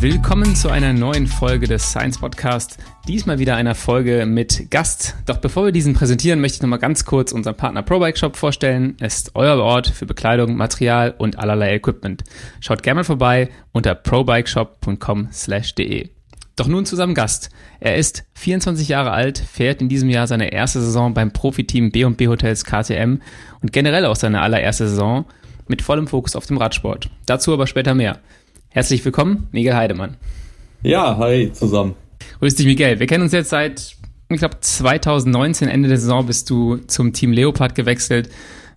Willkommen zu einer neuen Folge des Science Podcast. Diesmal wieder einer Folge mit Gast. Doch bevor wir diesen präsentieren, möchte ich nochmal ganz kurz unseren Partner ProBike Shop vorstellen. Es ist euer Ort für Bekleidung, Material und allerlei Equipment. Schaut gerne mal vorbei unter probikeshop.com/de. Doch nun zu seinem Gast. Er ist 24 Jahre alt, fährt in diesem Jahr seine erste Saison beim Profiteam B&B Hotels KTM und generell auch seine allererste Saison mit vollem Fokus auf dem Radsport. Dazu aber später mehr. Herzlich willkommen, Miguel Heidemann. Ja, hi zusammen. Grüß dich, Miguel. Wir kennen uns jetzt seit, ich glaube, 2019, Ende der Saison, bist du zum Team Leopard gewechselt,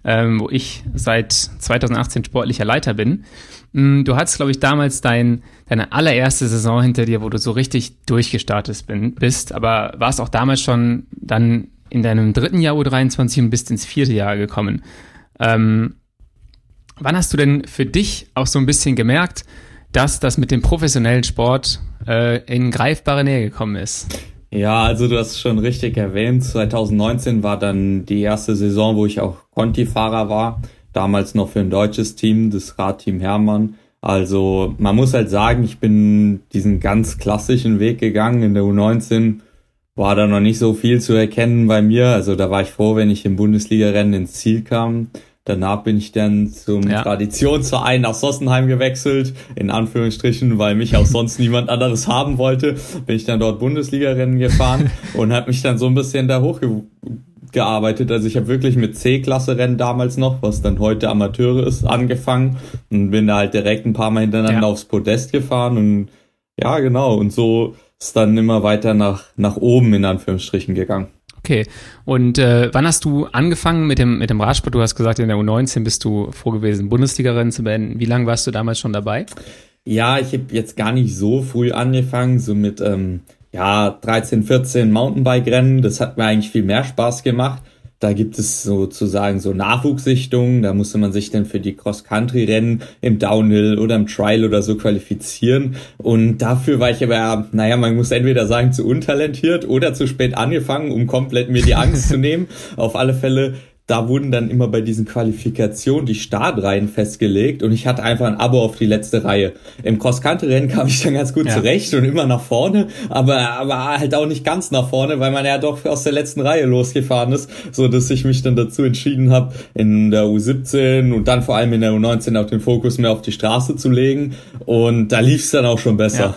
ähm, wo ich seit 2018 sportlicher Leiter bin. Mm, du hattest, glaube ich, damals dein, deine allererste Saison hinter dir, wo du so richtig durchgestartet bin, bist, aber warst auch damals schon dann in deinem dritten Jahr U23 und bist ins vierte Jahr gekommen. Ähm, wann hast du denn für dich auch so ein bisschen gemerkt, dass das mit dem professionellen Sport äh, in greifbare Nähe gekommen ist. Ja, also du hast schon richtig erwähnt. 2019 war dann die erste Saison, wo ich auch Conti-Fahrer war. Damals noch für ein deutsches Team, das Radteam Hermann. Also man muss halt sagen, ich bin diesen ganz klassischen Weg gegangen. In der U19 war da noch nicht so viel zu erkennen bei mir. Also da war ich froh, wenn ich im Bundesliga-Rennen ins Ziel kam. Danach bin ich dann zum ja. Traditionsverein nach Sossenheim gewechselt, in Anführungsstrichen, weil mich auch sonst niemand anderes haben wollte. Bin ich dann dort Bundesliga-Rennen gefahren und habe mich dann so ein bisschen da hochgearbeitet. Also ich habe wirklich mit C-Klasse-Rennen damals noch, was dann heute Amateure ist, angefangen und bin da halt direkt ein paar Mal hintereinander ja. aufs Podest gefahren und ja, genau. Und so ist dann immer weiter nach, nach oben in Anführungsstrichen gegangen. Okay. Und äh, wann hast du angefangen mit dem, mit dem Radsport? Du hast gesagt, in der U19 bist du froh gewesen, Bundesliga-Rennen zu beenden. Wie lange warst du damals schon dabei? Ja, ich habe jetzt gar nicht so früh angefangen, so mit ähm, ja 13, 14 Mountainbike-Rennen. Das hat mir eigentlich viel mehr Spaß gemacht. Da gibt es sozusagen so Nachwuchssichtungen. Da musste man sich dann für die Cross-Country-Rennen im Downhill oder im Trial oder so qualifizieren. Und dafür war ich aber, naja, man muss entweder sagen, zu untalentiert oder zu spät angefangen, um komplett mir die Angst zu nehmen. Auf alle Fälle da wurden dann immer bei diesen Qualifikationen die Startreihen festgelegt und ich hatte einfach ein Abo auf die letzte Reihe. Im Cross-Country-Rennen kam ich dann ganz gut ja. zurecht und immer nach vorne, aber, aber halt auch nicht ganz nach vorne, weil man ja doch aus der letzten Reihe losgefahren ist, so dass ich mich dann dazu entschieden habe, in der U17 und dann vor allem in der U19 auch den Fokus mehr auf die Straße zu legen und da lief es dann auch schon besser.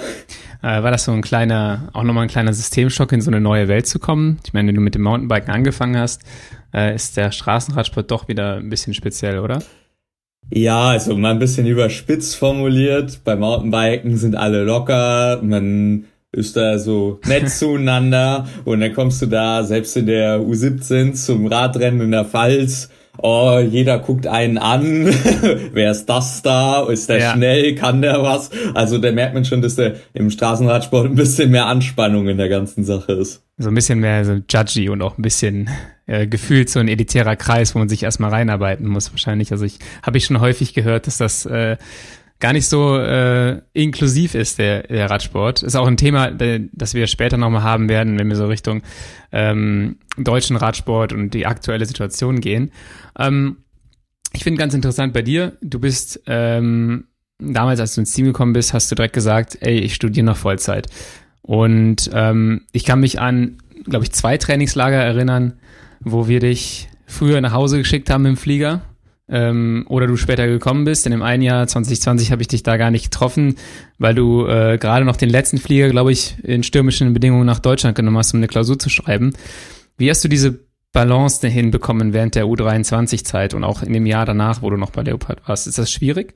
Ja. Äh, war das so ein kleiner, auch nochmal ein kleiner Systemschock in so eine neue Welt zu kommen? Ich meine, wenn du mit dem Mountainbiken angefangen hast, äh, ist der Straßenradsport doch wieder ein bisschen speziell, oder? Ja, also mal ein bisschen überspitzt formuliert. Bei Mountainbiken sind alle locker, man ist da so nett zueinander und dann kommst du da selbst in der U17 zum Radrennen in der Pfalz oh, jeder guckt einen an, wer ist das da, ist der ja. schnell, kann der was? Also da merkt man schon, dass der im Straßenradsport ein bisschen mehr Anspannung in der ganzen Sache ist. So ein bisschen mehr so judgy und auch ein bisschen äh, gefühlt so ein elitärer Kreis, wo man sich erstmal reinarbeiten muss wahrscheinlich. Also ich habe ich schon häufig gehört, dass das äh, gar nicht so äh, inklusiv ist, der, der Radsport. Ist auch ein Thema, das wir später nochmal haben werden, wenn wir so Richtung ähm, deutschen Radsport und die aktuelle Situation gehen. Ähm, ich finde ganz interessant bei dir, du bist ähm, damals, als du ins Team gekommen bist, hast du direkt gesagt, ey, ich studiere noch Vollzeit. Und ähm, ich kann mich an, glaube ich, zwei Trainingslager erinnern, wo wir dich früher nach Hause geschickt haben im Flieger ähm, oder du später gekommen bist. In dem einen Jahr 2020 habe ich dich da gar nicht getroffen, weil du äh, gerade noch den letzten Flieger, glaube ich, in stürmischen Bedingungen nach Deutschland genommen hast, um eine Klausur zu schreiben. Wie hast du diese Balance hinbekommen während der U23-Zeit und auch in dem Jahr danach, wo du noch bei Leopard warst? Ist das schwierig?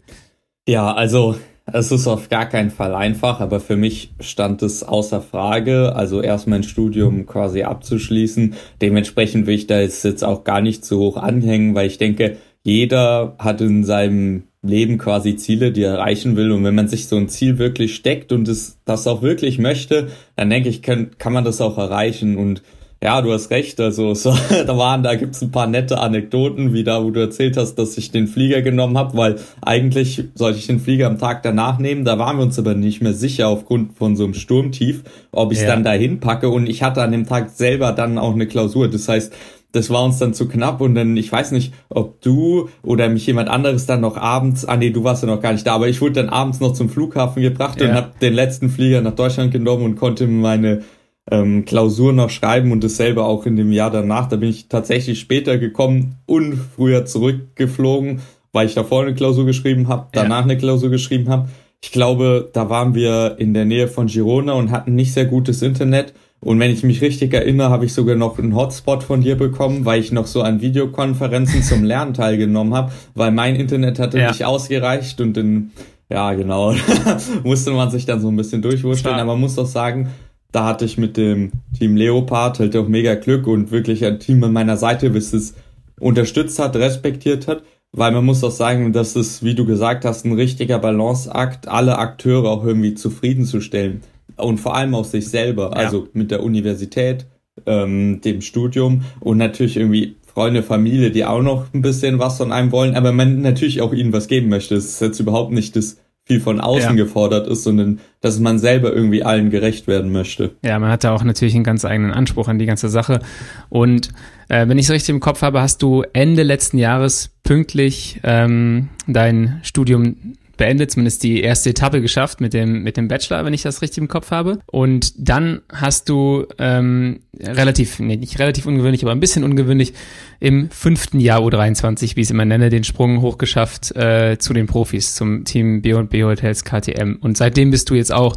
Ja, also es ist auf gar keinen Fall einfach, aber für mich stand es außer Frage, also erst mein Studium quasi abzuschließen. Dementsprechend will ich da jetzt auch gar nicht so hoch anhängen, weil ich denke, jeder hat in seinem Leben quasi Ziele, die er erreichen will. Und wenn man sich so ein Ziel wirklich steckt und es, das auch wirklich möchte, dann denke ich, kann, kann man das auch erreichen. Und ja, du hast recht. Also so, da waren, da gibt's ein paar nette Anekdoten, wie da, wo du erzählt hast, dass ich den Flieger genommen habe, weil eigentlich sollte ich den Flieger am Tag danach nehmen. Da waren wir uns aber nicht mehr sicher aufgrund von so einem Sturmtief, ob ich ja. dann dahin packe. Und ich hatte an dem Tag selber dann auch eine Klausur. Das heißt, das war uns dann zu knapp und dann, ich weiß nicht, ob du oder mich jemand anderes dann noch abends, ah nee, du warst ja noch gar nicht da, aber ich wurde dann abends noch zum Flughafen gebracht ja. und habe den letzten Flieger nach Deutschland genommen und konnte meine ähm, Klausur noch schreiben und dasselbe auch in dem Jahr danach. Da bin ich tatsächlich später gekommen und früher zurückgeflogen, weil ich davor eine Klausur geschrieben habe, danach ja. eine Klausur geschrieben habe. Ich glaube, da waren wir in der Nähe von Girona und hatten nicht sehr gutes Internet und wenn ich mich richtig erinnere, habe ich sogar noch einen Hotspot von dir bekommen, weil ich noch so an Videokonferenzen zum Lernen teilgenommen habe, weil mein Internet hatte ja. nicht ausgereicht und dann, ja genau, musste man sich dann so ein bisschen durchwurschteln. Aber man muss doch sagen, da hatte ich mit dem Team Leopard halt auch mega Glück und wirklich ein Team an meiner Seite, bis es unterstützt hat, respektiert hat. Weil man muss auch sagen, dass es, wie du gesagt hast, ein richtiger Balanceakt, alle Akteure auch irgendwie zufriedenzustellen und vor allem auch sich selber, ja. also mit der Universität, ähm, dem Studium und natürlich irgendwie Freunde, Familie, die auch noch ein bisschen was von einem wollen, aber man natürlich auch ihnen was geben möchte. Es ist jetzt überhaupt nicht das viel von außen ja. gefordert ist, sondern dass man selber irgendwie allen gerecht werden möchte. Ja, man hat da auch natürlich einen ganz eigenen Anspruch an die ganze Sache. Und äh, wenn ich es richtig im Kopf habe, hast du Ende letzten Jahres pünktlich ähm, dein Studium beendet, zumindest die erste Etappe geschafft mit dem, mit dem Bachelor, wenn ich das richtig im Kopf habe. Und dann hast du ähm, relativ, nee, nicht relativ ungewöhnlich, aber ein bisschen ungewöhnlich im fünften Jahr U23, wie ich es immer nenne, den Sprung hochgeschafft äh, zu den Profis, zum Team B&B Hotels KTM. Und seitdem bist du jetzt auch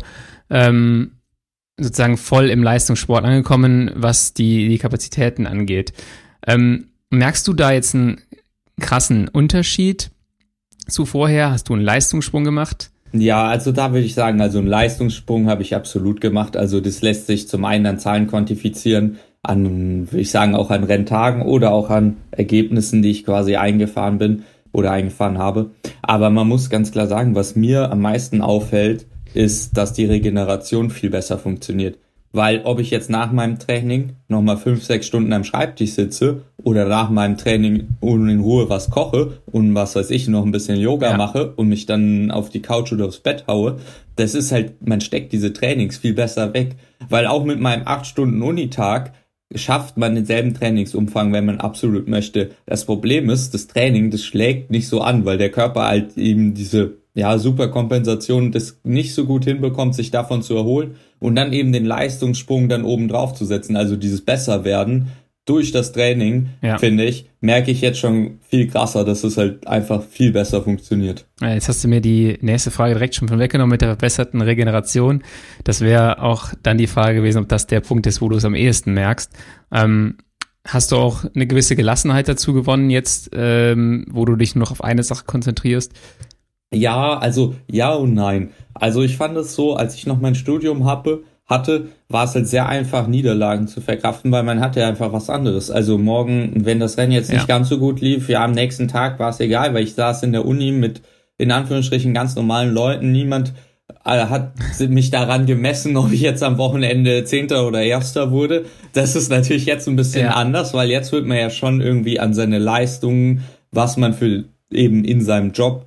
ähm, sozusagen voll im Leistungssport angekommen, was die, die Kapazitäten angeht. Ähm, merkst du da jetzt einen krassen Unterschied zu? Hast du einen Leistungssprung gemacht? Ja, also da würde ich sagen, also einen Leistungssprung habe ich absolut gemacht. Also das lässt sich zum einen an Zahlen quantifizieren, an, würde ich sagen, auch an Renntagen oder auch an Ergebnissen, die ich quasi eingefahren bin oder eingefahren habe. Aber man muss ganz klar sagen, was mir am meisten auffällt, ist, dass die Regeneration viel besser funktioniert. Weil ob ich jetzt nach meinem Training nochmal fünf, sechs Stunden am Schreibtisch sitze oder nach meinem Training in Ruhe was koche und was weiß ich, noch ein bisschen Yoga ja. mache und mich dann auf die Couch oder aufs Bett haue, das ist halt, man steckt diese Trainings viel besser weg. Weil auch mit meinem acht Stunden Unitag schafft man denselben Trainingsumfang, wenn man absolut möchte. Das Problem ist, das Training, das schlägt nicht so an, weil der Körper halt eben diese ja, super Kompensation das nicht so gut hinbekommt, sich davon zu erholen und dann eben den Leistungssprung dann oben drauf zu setzen, also dieses Besserwerden durch das Training, ja. finde ich, merke ich jetzt schon viel krasser, dass es halt einfach viel besser funktioniert. Jetzt hast du mir die nächste Frage direkt schon von weggenommen mit der verbesserten Regeneration. Das wäre auch dann die Frage gewesen, ob das der Punkt ist, wo du es am ehesten merkst. Ähm, hast du auch eine gewisse Gelassenheit dazu gewonnen jetzt, ähm, wo du dich nur noch auf eine Sache konzentrierst? Ja, also ja und nein. Also ich fand es so, als ich noch mein Studium habe, hatte, war es halt sehr einfach, Niederlagen zu verkraften, weil man hatte einfach was anderes. Also morgen, wenn das Rennen jetzt nicht ja. ganz so gut lief, ja, am nächsten Tag war es egal, weil ich saß in der Uni mit in Anführungsstrichen ganz normalen Leuten. Niemand äh, hat mich daran gemessen, ob ich jetzt am Wochenende Zehnter oder Erster wurde. Das ist natürlich jetzt ein bisschen ja. anders, weil jetzt wird man ja schon irgendwie an seine Leistungen, was man für eben in seinem Job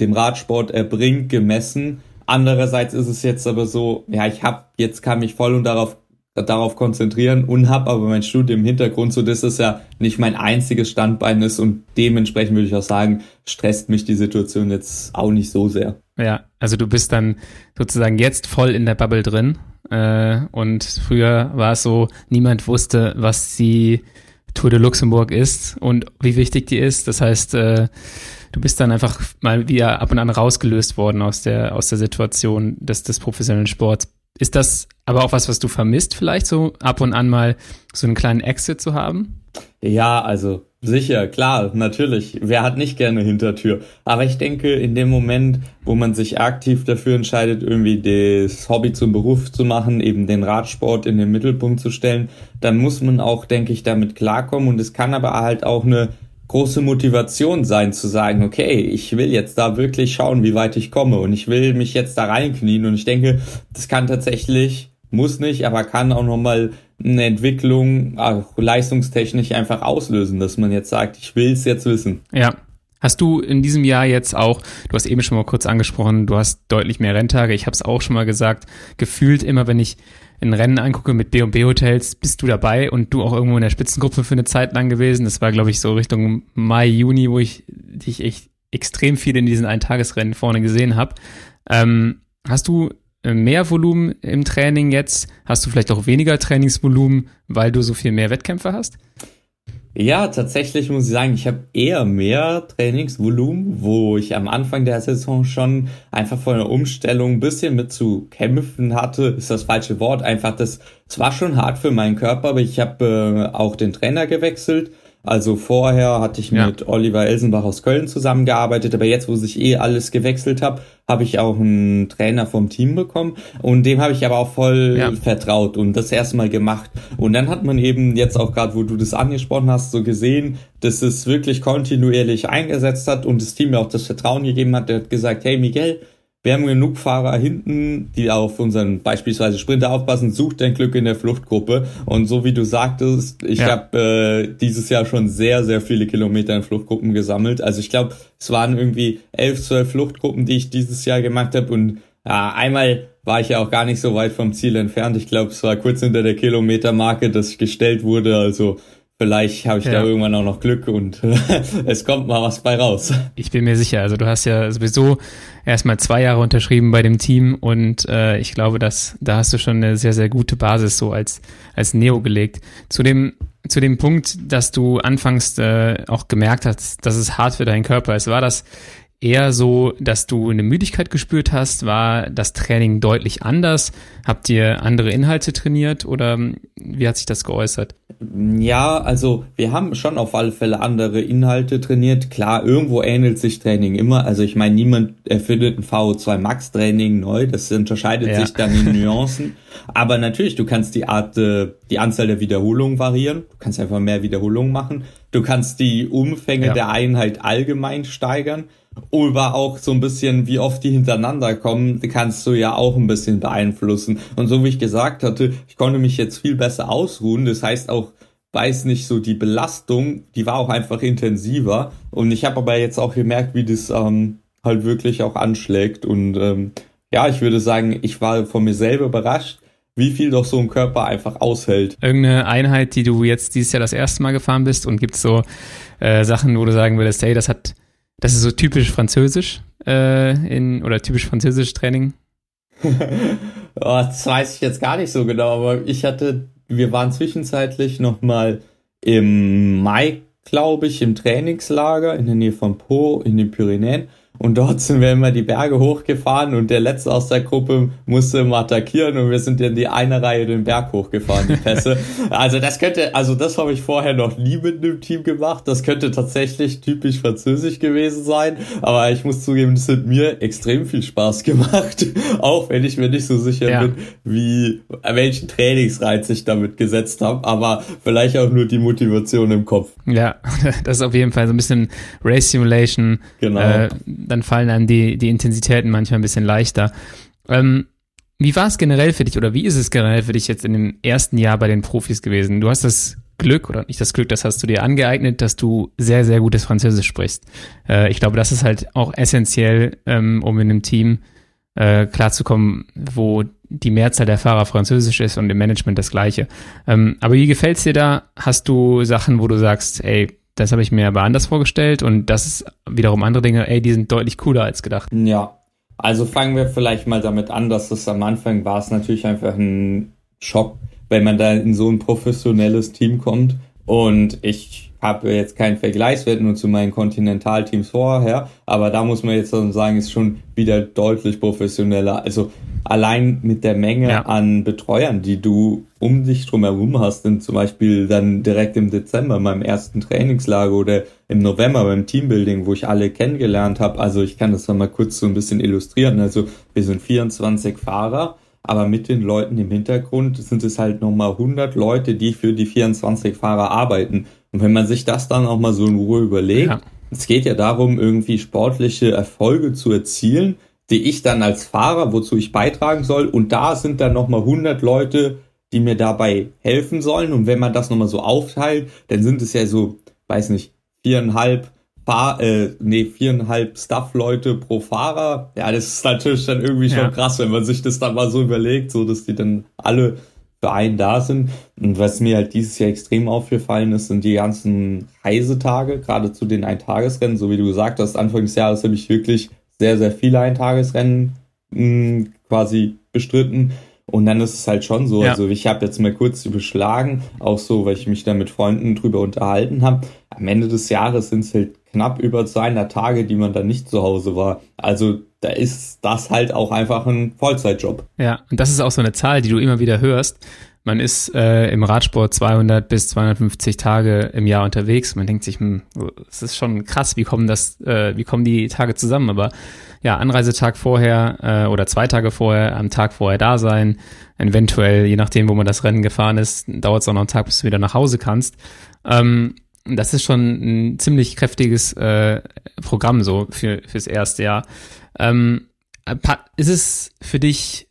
dem Radsport erbringt, gemessen. Andererseits ist es jetzt aber so, ja, ich habe jetzt kann mich voll und darauf darauf konzentrieren und habe aber mein Studium im Hintergrund, so dass es ja nicht mein einziges Standbein ist und dementsprechend würde ich auch sagen, stresst mich die Situation jetzt auch nicht so sehr. Ja, also du bist dann sozusagen jetzt voll in der Bubble drin äh, und früher war es so, niemand wusste, was die Tour de Luxemburg ist und wie wichtig die ist. Das heißt, äh, du bist dann einfach mal wieder ab und an rausgelöst worden aus der, aus der Situation des, des professionellen Sports. Ist das aber auch was, was du vermisst, vielleicht so ab und an mal so einen kleinen Exit zu haben? Ja, also sicher, klar, natürlich. Wer hat nicht gerne Hintertür? Aber ich denke, in dem Moment, wo man sich aktiv dafür entscheidet, irgendwie das Hobby zum Beruf zu machen, eben den Radsport in den Mittelpunkt zu stellen, dann muss man auch, denke ich, damit klarkommen. Und es kann aber halt auch eine große Motivation sein zu sagen, okay, ich will jetzt da wirklich schauen, wie weit ich komme und ich will mich jetzt da reinknien und ich denke, das kann tatsächlich, muss nicht, aber kann auch nochmal eine Entwicklung auch leistungstechnisch einfach auslösen, dass man jetzt sagt, ich will es jetzt wissen. Ja. Hast du in diesem Jahr jetzt auch, du hast eben schon mal kurz angesprochen, du hast deutlich mehr Renntage, ich habe es auch schon mal gesagt, gefühlt immer, wenn ich ein Rennen angucke mit B&B Hotels, bist du dabei und du auch irgendwo in der Spitzengruppe für eine Zeit lang gewesen. Das war, glaube ich, so Richtung Mai, Juni, wo ich dich echt extrem viel in diesen Eintagesrennen vorne gesehen habe. Ähm, hast du mehr Volumen im Training jetzt? Hast du vielleicht auch weniger Trainingsvolumen, weil du so viel mehr Wettkämpfe hast? Ja, tatsächlich muss ich sagen, ich habe eher mehr Trainingsvolumen, wo ich am Anfang der Saison schon einfach vor einer Umstellung ein bisschen mit zu kämpfen hatte, ist das falsche Wort. Einfach das, es war schon hart für meinen Körper, aber ich habe äh, auch den Trainer gewechselt also vorher hatte ich ja. mit Oliver Elsenbach aus Köln zusammengearbeitet, aber jetzt, wo sich eh alles gewechselt habe, habe ich auch einen Trainer vom Team bekommen und dem habe ich aber auch voll ja. vertraut und das erstmal gemacht. Und dann hat man eben jetzt auch gerade, wo du das angesprochen hast, so gesehen, dass es wirklich kontinuierlich eingesetzt hat und das Team mir auch das Vertrauen gegeben hat. Der hat gesagt, hey Miguel, wir haben genug Fahrer hinten, die auf unseren beispielsweise Sprinter aufpassen. Sucht dein Glück in der Fluchtgruppe. Und so wie du sagtest, ich ja. habe äh, dieses Jahr schon sehr, sehr viele Kilometer in Fluchtgruppen gesammelt. Also ich glaube, es waren irgendwie elf, zwölf Fluchtgruppen, die ich dieses Jahr gemacht habe. Und ja, einmal war ich ja auch gar nicht so weit vom Ziel entfernt. Ich glaube, es war kurz hinter der Kilometermarke, dass gestellt wurde. Also Vielleicht habe ich ja. da irgendwann auch noch Glück und es kommt mal was bei raus. Ich bin mir sicher. Also du hast ja sowieso erstmal zwei Jahre unterschrieben bei dem Team und äh, ich glaube, dass da hast du schon eine sehr, sehr gute Basis so als, als Neo gelegt. Zu dem, zu dem Punkt, dass du anfangs äh, auch gemerkt hast, dass es hart für deinen Körper ist, war das eher so, dass du eine Müdigkeit gespürt hast? War das Training deutlich anders? Habt ihr andere Inhalte trainiert oder wie hat sich das geäußert? Ja, also wir haben schon auf alle Fälle andere Inhalte trainiert. Klar, irgendwo ähnelt sich Training immer. Also ich meine, niemand erfindet ein VO2 Max Training neu. Das unterscheidet ja. sich dann in Nuancen. Aber natürlich, du kannst die Art, äh, die Anzahl der Wiederholungen variieren. Du kannst einfach mehr Wiederholungen machen. Du kannst die Umfänge ja. der Einheit allgemein steigern. Oder auch so ein bisschen, wie oft die hintereinander kommen, kannst du ja auch ein bisschen beeinflussen. Und so wie ich gesagt hatte, ich konnte mich jetzt viel besser ausruhen. Das heißt auch, weiß nicht, so die Belastung, die war auch einfach intensiver. Und ich habe aber jetzt auch gemerkt, wie das ähm, halt wirklich auch anschlägt. Und ähm, ja, ich würde sagen, ich war von mir selber überrascht, wie viel doch so ein Körper einfach aushält. Irgendeine Einheit, die du jetzt dieses Jahr das erste Mal gefahren bist und gibt so äh, Sachen, wo du sagen würdest, hey, das hat, das ist so typisch französisch äh, in oder typisch französisch Training? oh, das weiß ich jetzt gar nicht so genau, aber ich hatte, wir waren zwischenzeitlich nochmal im Mai, glaube ich, im Trainingslager in der Nähe von Po in den Pyrenäen und dort sind wir immer die Berge hochgefahren und der Letzte aus der Gruppe musste immer attackieren und wir sind in die eine Reihe den Berg hochgefahren, die Pässe. also das könnte, also das habe ich vorher noch nie mit einem Team gemacht. Das könnte tatsächlich typisch französisch gewesen sein. Aber ich muss zugeben, das hat mir extrem viel Spaß gemacht. Auch wenn ich mir nicht so sicher ja. bin, wie, welchen Trainingsreiz ich damit gesetzt habe. Aber vielleicht auch nur die Motivation im Kopf. Ja, das ist auf jeden Fall so ein bisschen Race Simulation. Genau. Äh, dann fallen einem die, die Intensitäten manchmal ein bisschen leichter. Ähm, wie war es generell für dich oder wie ist es generell für dich jetzt in dem ersten Jahr bei den Profis gewesen? Du hast das Glück oder nicht das Glück, das hast du dir angeeignet, dass du sehr, sehr gutes Französisch sprichst. Äh, ich glaube, das ist halt auch essentiell, ähm, um in einem Team äh, klarzukommen, wo die Mehrzahl der Fahrer Französisch ist und im Management das Gleiche. Ähm, aber wie gefällt's dir da? Hast du Sachen, wo du sagst, ey, das habe ich mir aber anders vorgestellt und das ist wiederum andere Dinge, ey, die sind deutlich cooler als gedacht. Ja, also fangen wir vielleicht mal damit an, dass es am Anfang war es natürlich einfach ein Schock, wenn man da in so ein professionelles Team kommt und ich habe jetzt keinen Vergleichswert nur zu meinen Kontinentalteams vorher, aber da muss man jetzt sagen, ist schon wieder deutlich professioneller. Also allein mit der Menge ja. an Betreuern, die du um dich drumherum hast, denn zum Beispiel dann direkt im Dezember meinem ersten Trainingslager oder im November beim Teambuilding, wo ich alle kennengelernt habe. Also ich kann das mal kurz so ein bisschen illustrieren. Also wir sind 24 Fahrer, aber mit den Leuten im Hintergrund sind es halt nochmal 100 Leute, die für die 24 Fahrer arbeiten. Und wenn man sich das dann auch mal so in Ruhe überlegt, ja. es geht ja darum, irgendwie sportliche Erfolge zu erzielen, die ich dann als Fahrer, wozu ich beitragen soll. Und da sind dann nochmal 100 Leute, die mir dabei helfen sollen. Und wenn man das nochmal so aufteilt, dann sind es ja so, weiß nicht, viereinhalb Fahr äh, nee, viereinhalb Staff-Leute pro Fahrer. Ja, das ist natürlich dann irgendwie schon ja. krass, wenn man sich das dann mal so überlegt, so dass die dann alle für da sind. Und was mir halt dieses Jahr extrem aufgefallen ist, sind die ganzen Reisetage, gerade zu den Eintagesrennen, so wie du gesagt hast, Anfang des Jahres habe ich wirklich sehr, sehr viele Eintagesrennen mh, hm, quasi bestritten. Und dann ist es halt schon so, ja. also ich habe jetzt mal kurz überschlagen, auch so, weil ich mich da mit Freunden drüber unterhalten habe. Am Ende des Jahres sind es halt knapp über 200 Tage, die man dann nicht zu Hause war. Also da ist das halt auch einfach ein Vollzeitjob. Ja, und das ist auch so eine Zahl, die du immer wieder hörst. Man ist äh, im Radsport 200 bis 250 Tage im Jahr unterwegs. Man denkt sich, hm, es ist schon krass, wie kommen das, äh, wie kommen die Tage zusammen? Aber ja, Anreisetag vorher äh, oder zwei Tage vorher, am Tag vorher da sein, eventuell, je nachdem, wo man das Rennen gefahren ist, dauert es auch noch einen Tag, bis du wieder nach Hause kannst. Ähm, das ist schon ein ziemlich kräftiges äh, Programm so für fürs erste Jahr. Ähm, ist es für dich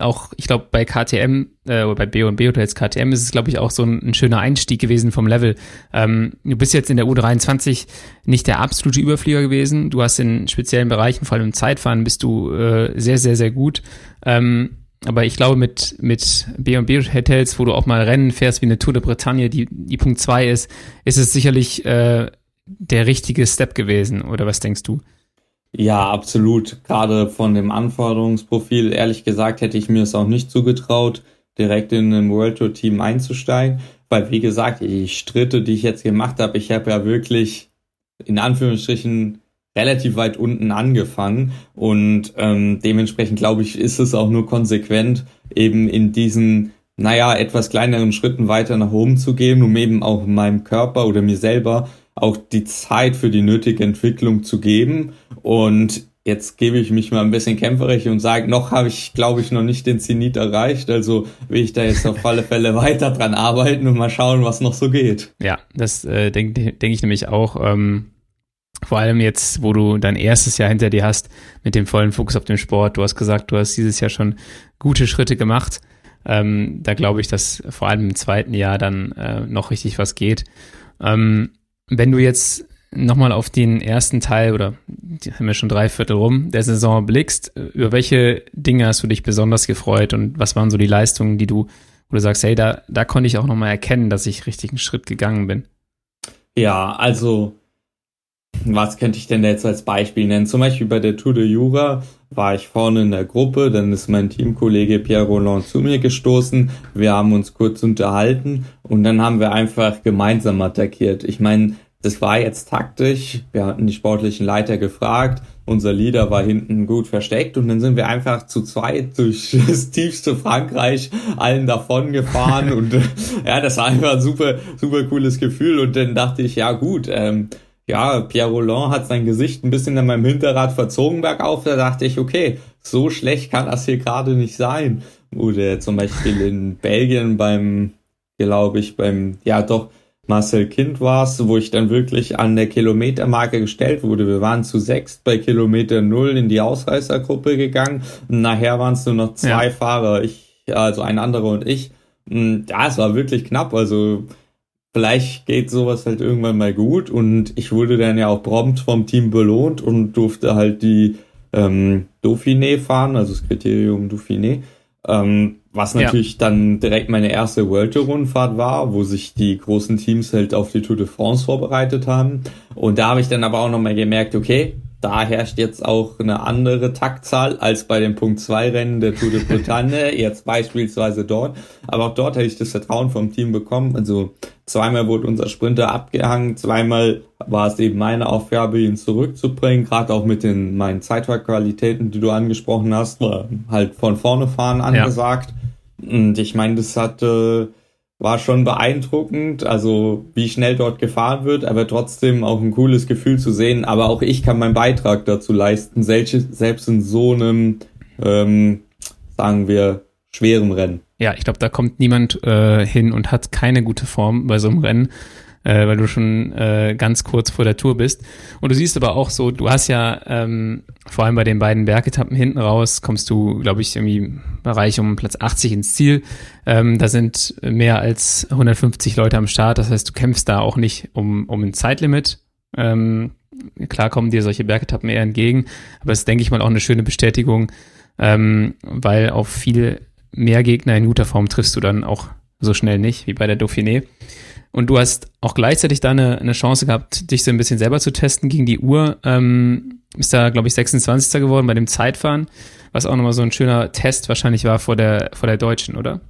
auch, ich glaube, bei KTM äh, oder bei B&B Hotels KTM ist es, glaube ich, auch so ein, ein, schöner Einstieg gewesen vom Level. Ähm, du bist jetzt in der U23 nicht der absolute Überflieger gewesen. Du hast in speziellen Bereichen, vor allem im Zeitfahren, bist du äh, sehr, sehr, sehr gut. Ähm, aber ich glaube, mit, mit B&B Hotels, wo du auch mal Rennen fährst wie eine Tour de Bretagne, die, die Punkt 2 ist, ist es sicherlich äh, der richtige Step gewesen. Oder was denkst du? Ja, absolut. Gerade von dem Anforderungsprofil, ehrlich gesagt, hätte ich mir es auch nicht zugetraut, direkt in ein World Tour Team einzusteigen. Weil, wie gesagt, die Stritte, die ich jetzt gemacht habe, ich habe ja wirklich in Anführungsstrichen relativ weit unten angefangen und ähm, dementsprechend glaube ich, ist es auch nur konsequent, eben in diesen, naja, etwas kleineren Schritten weiter nach oben zu gehen, um eben auch meinem Körper oder mir selber auch die Zeit für die nötige Entwicklung zu geben. Und jetzt gebe ich mich mal ein bisschen kämpferig und sage, noch habe ich, glaube ich, noch nicht den Zenit erreicht. Also will ich da jetzt auf alle Fälle weiter dran arbeiten und mal schauen, was noch so geht. Ja, das äh, denke denk ich nämlich auch. Ähm, vor allem jetzt, wo du dein erstes Jahr hinter dir hast, mit dem vollen Fokus auf den Sport. Du hast gesagt, du hast dieses Jahr schon gute Schritte gemacht. Ähm, da glaube ich, dass vor allem im zweiten Jahr dann äh, noch richtig was geht. Ähm, wenn du jetzt nochmal auf den ersten Teil oder haben wir schon drei Viertel rum der Saison blickst, über welche Dinge hast du dich besonders gefreut und was waren so die Leistungen, die du, wo du sagst, hey, da, da konnte ich auch nochmal erkennen, dass ich richtig einen Schritt gegangen bin? Ja, also was könnte ich denn jetzt als Beispiel nennen? Zum Beispiel bei der Tour de Jura war ich vorne in der Gruppe, dann ist mein Teamkollege Pierre Roland zu mir gestoßen, wir haben uns kurz unterhalten und dann haben wir einfach gemeinsam attackiert. Ich meine, das war jetzt taktisch, wir hatten die sportlichen Leiter gefragt, unser Leader war hinten gut versteckt und dann sind wir einfach zu zweit durch das tiefste Frankreich allen davon gefahren und ja, das war einfach ein super, super cooles Gefühl und dann dachte ich, ja gut, ähm, ja, Pierre Roland hat sein Gesicht ein bisschen an meinem Hinterrad verzogen bergauf. Da dachte ich, okay, so schlecht kann das hier gerade nicht sein. Oder zum Beispiel in Belgien beim, glaube ich, beim, ja doch, Marcel Kind war es, wo ich dann wirklich an der Kilometermarke gestellt wurde. Wir waren zu sechs bei Kilometer null in die Ausreißergruppe gegangen. Nachher waren es nur noch zwei ja. Fahrer, ich, also ein anderer und ich. Ja, es war wirklich knapp. Also vielleicht geht sowas halt irgendwann mal gut und ich wurde dann ja auch prompt vom Team belohnt und durfte halt die ähm, Dauphiné fahren, also das Kriterium Dauphiné, ähm, was natürlich ja. dann direkt meine erste World Tour Rundfahrt war, wo sich die großen Teams halt auf die Tour de France vorbereitet haben und da habe ich dann aber auch nochmal gemerkt, okay, da herrscht jetzt auch eine andere Taktzahl als bei den Punkt 2 Rennen der Tour de Bretagne, jetzt beispielsweise dort. Aber auch dort hätte ich das Vertrauen vom Team bekommen. Also zweimal wurde unser Sprinter abgehangen, zweimal war es eben meine Aufgabe, ihn zurückzubringen, gerade auch mit den meinen Zeitfahrqualitäten, die du angesprochen hast, halt von vorne fahren angesagt. Ja. Und ich meine, das hatte war schon beeindruckend, also wie schnell dort gefahren wird, aber trotzdem auch ein cooles Gefühl zu sehen. Aber auch ich kann meinen Beitrag dazu leisten, selbst in so einem, ähm, sagen wir, schweren Rennen. Ja, ich glaube, da kommt niemand äh, hin und hat keine gute Form bei so einem Rennen äh, weil du schon äh, ganz kurz vor der Tour bist. Und du siehst aber auch so, du hast ja ähm, vor allem bei den beiden Bergetappen hinten raus, kommst du, glaube ich, irgendwie im Bereich um Platz 80 ins Ziel. Ähm, da sind mehr als 150 Leute am Start, das heißt, du kämpfst da auch nicht um, um ein Zeitlimit. Ähm, klar kommen dir solche Bergetappen eher entgegen, aber es ist, denke ich mal, auch eine schöne Bestätigung, ähm, weil auf viel mehr Gegner in guter Form triffst du dann auch so schnell nicht, wie bei der Dauphiné. Und du hast auch gleichzeitig da eine, eine Chance gehabt, dich so ein bisschen selber zu testen gegen die Uhr. Ähm, ist da, glaube ich, 26. geworden bei dem Zeitfahren, was auch nochmal so ein schöner Test wahrscheinlich war vor der, vor der Deutschen, oder?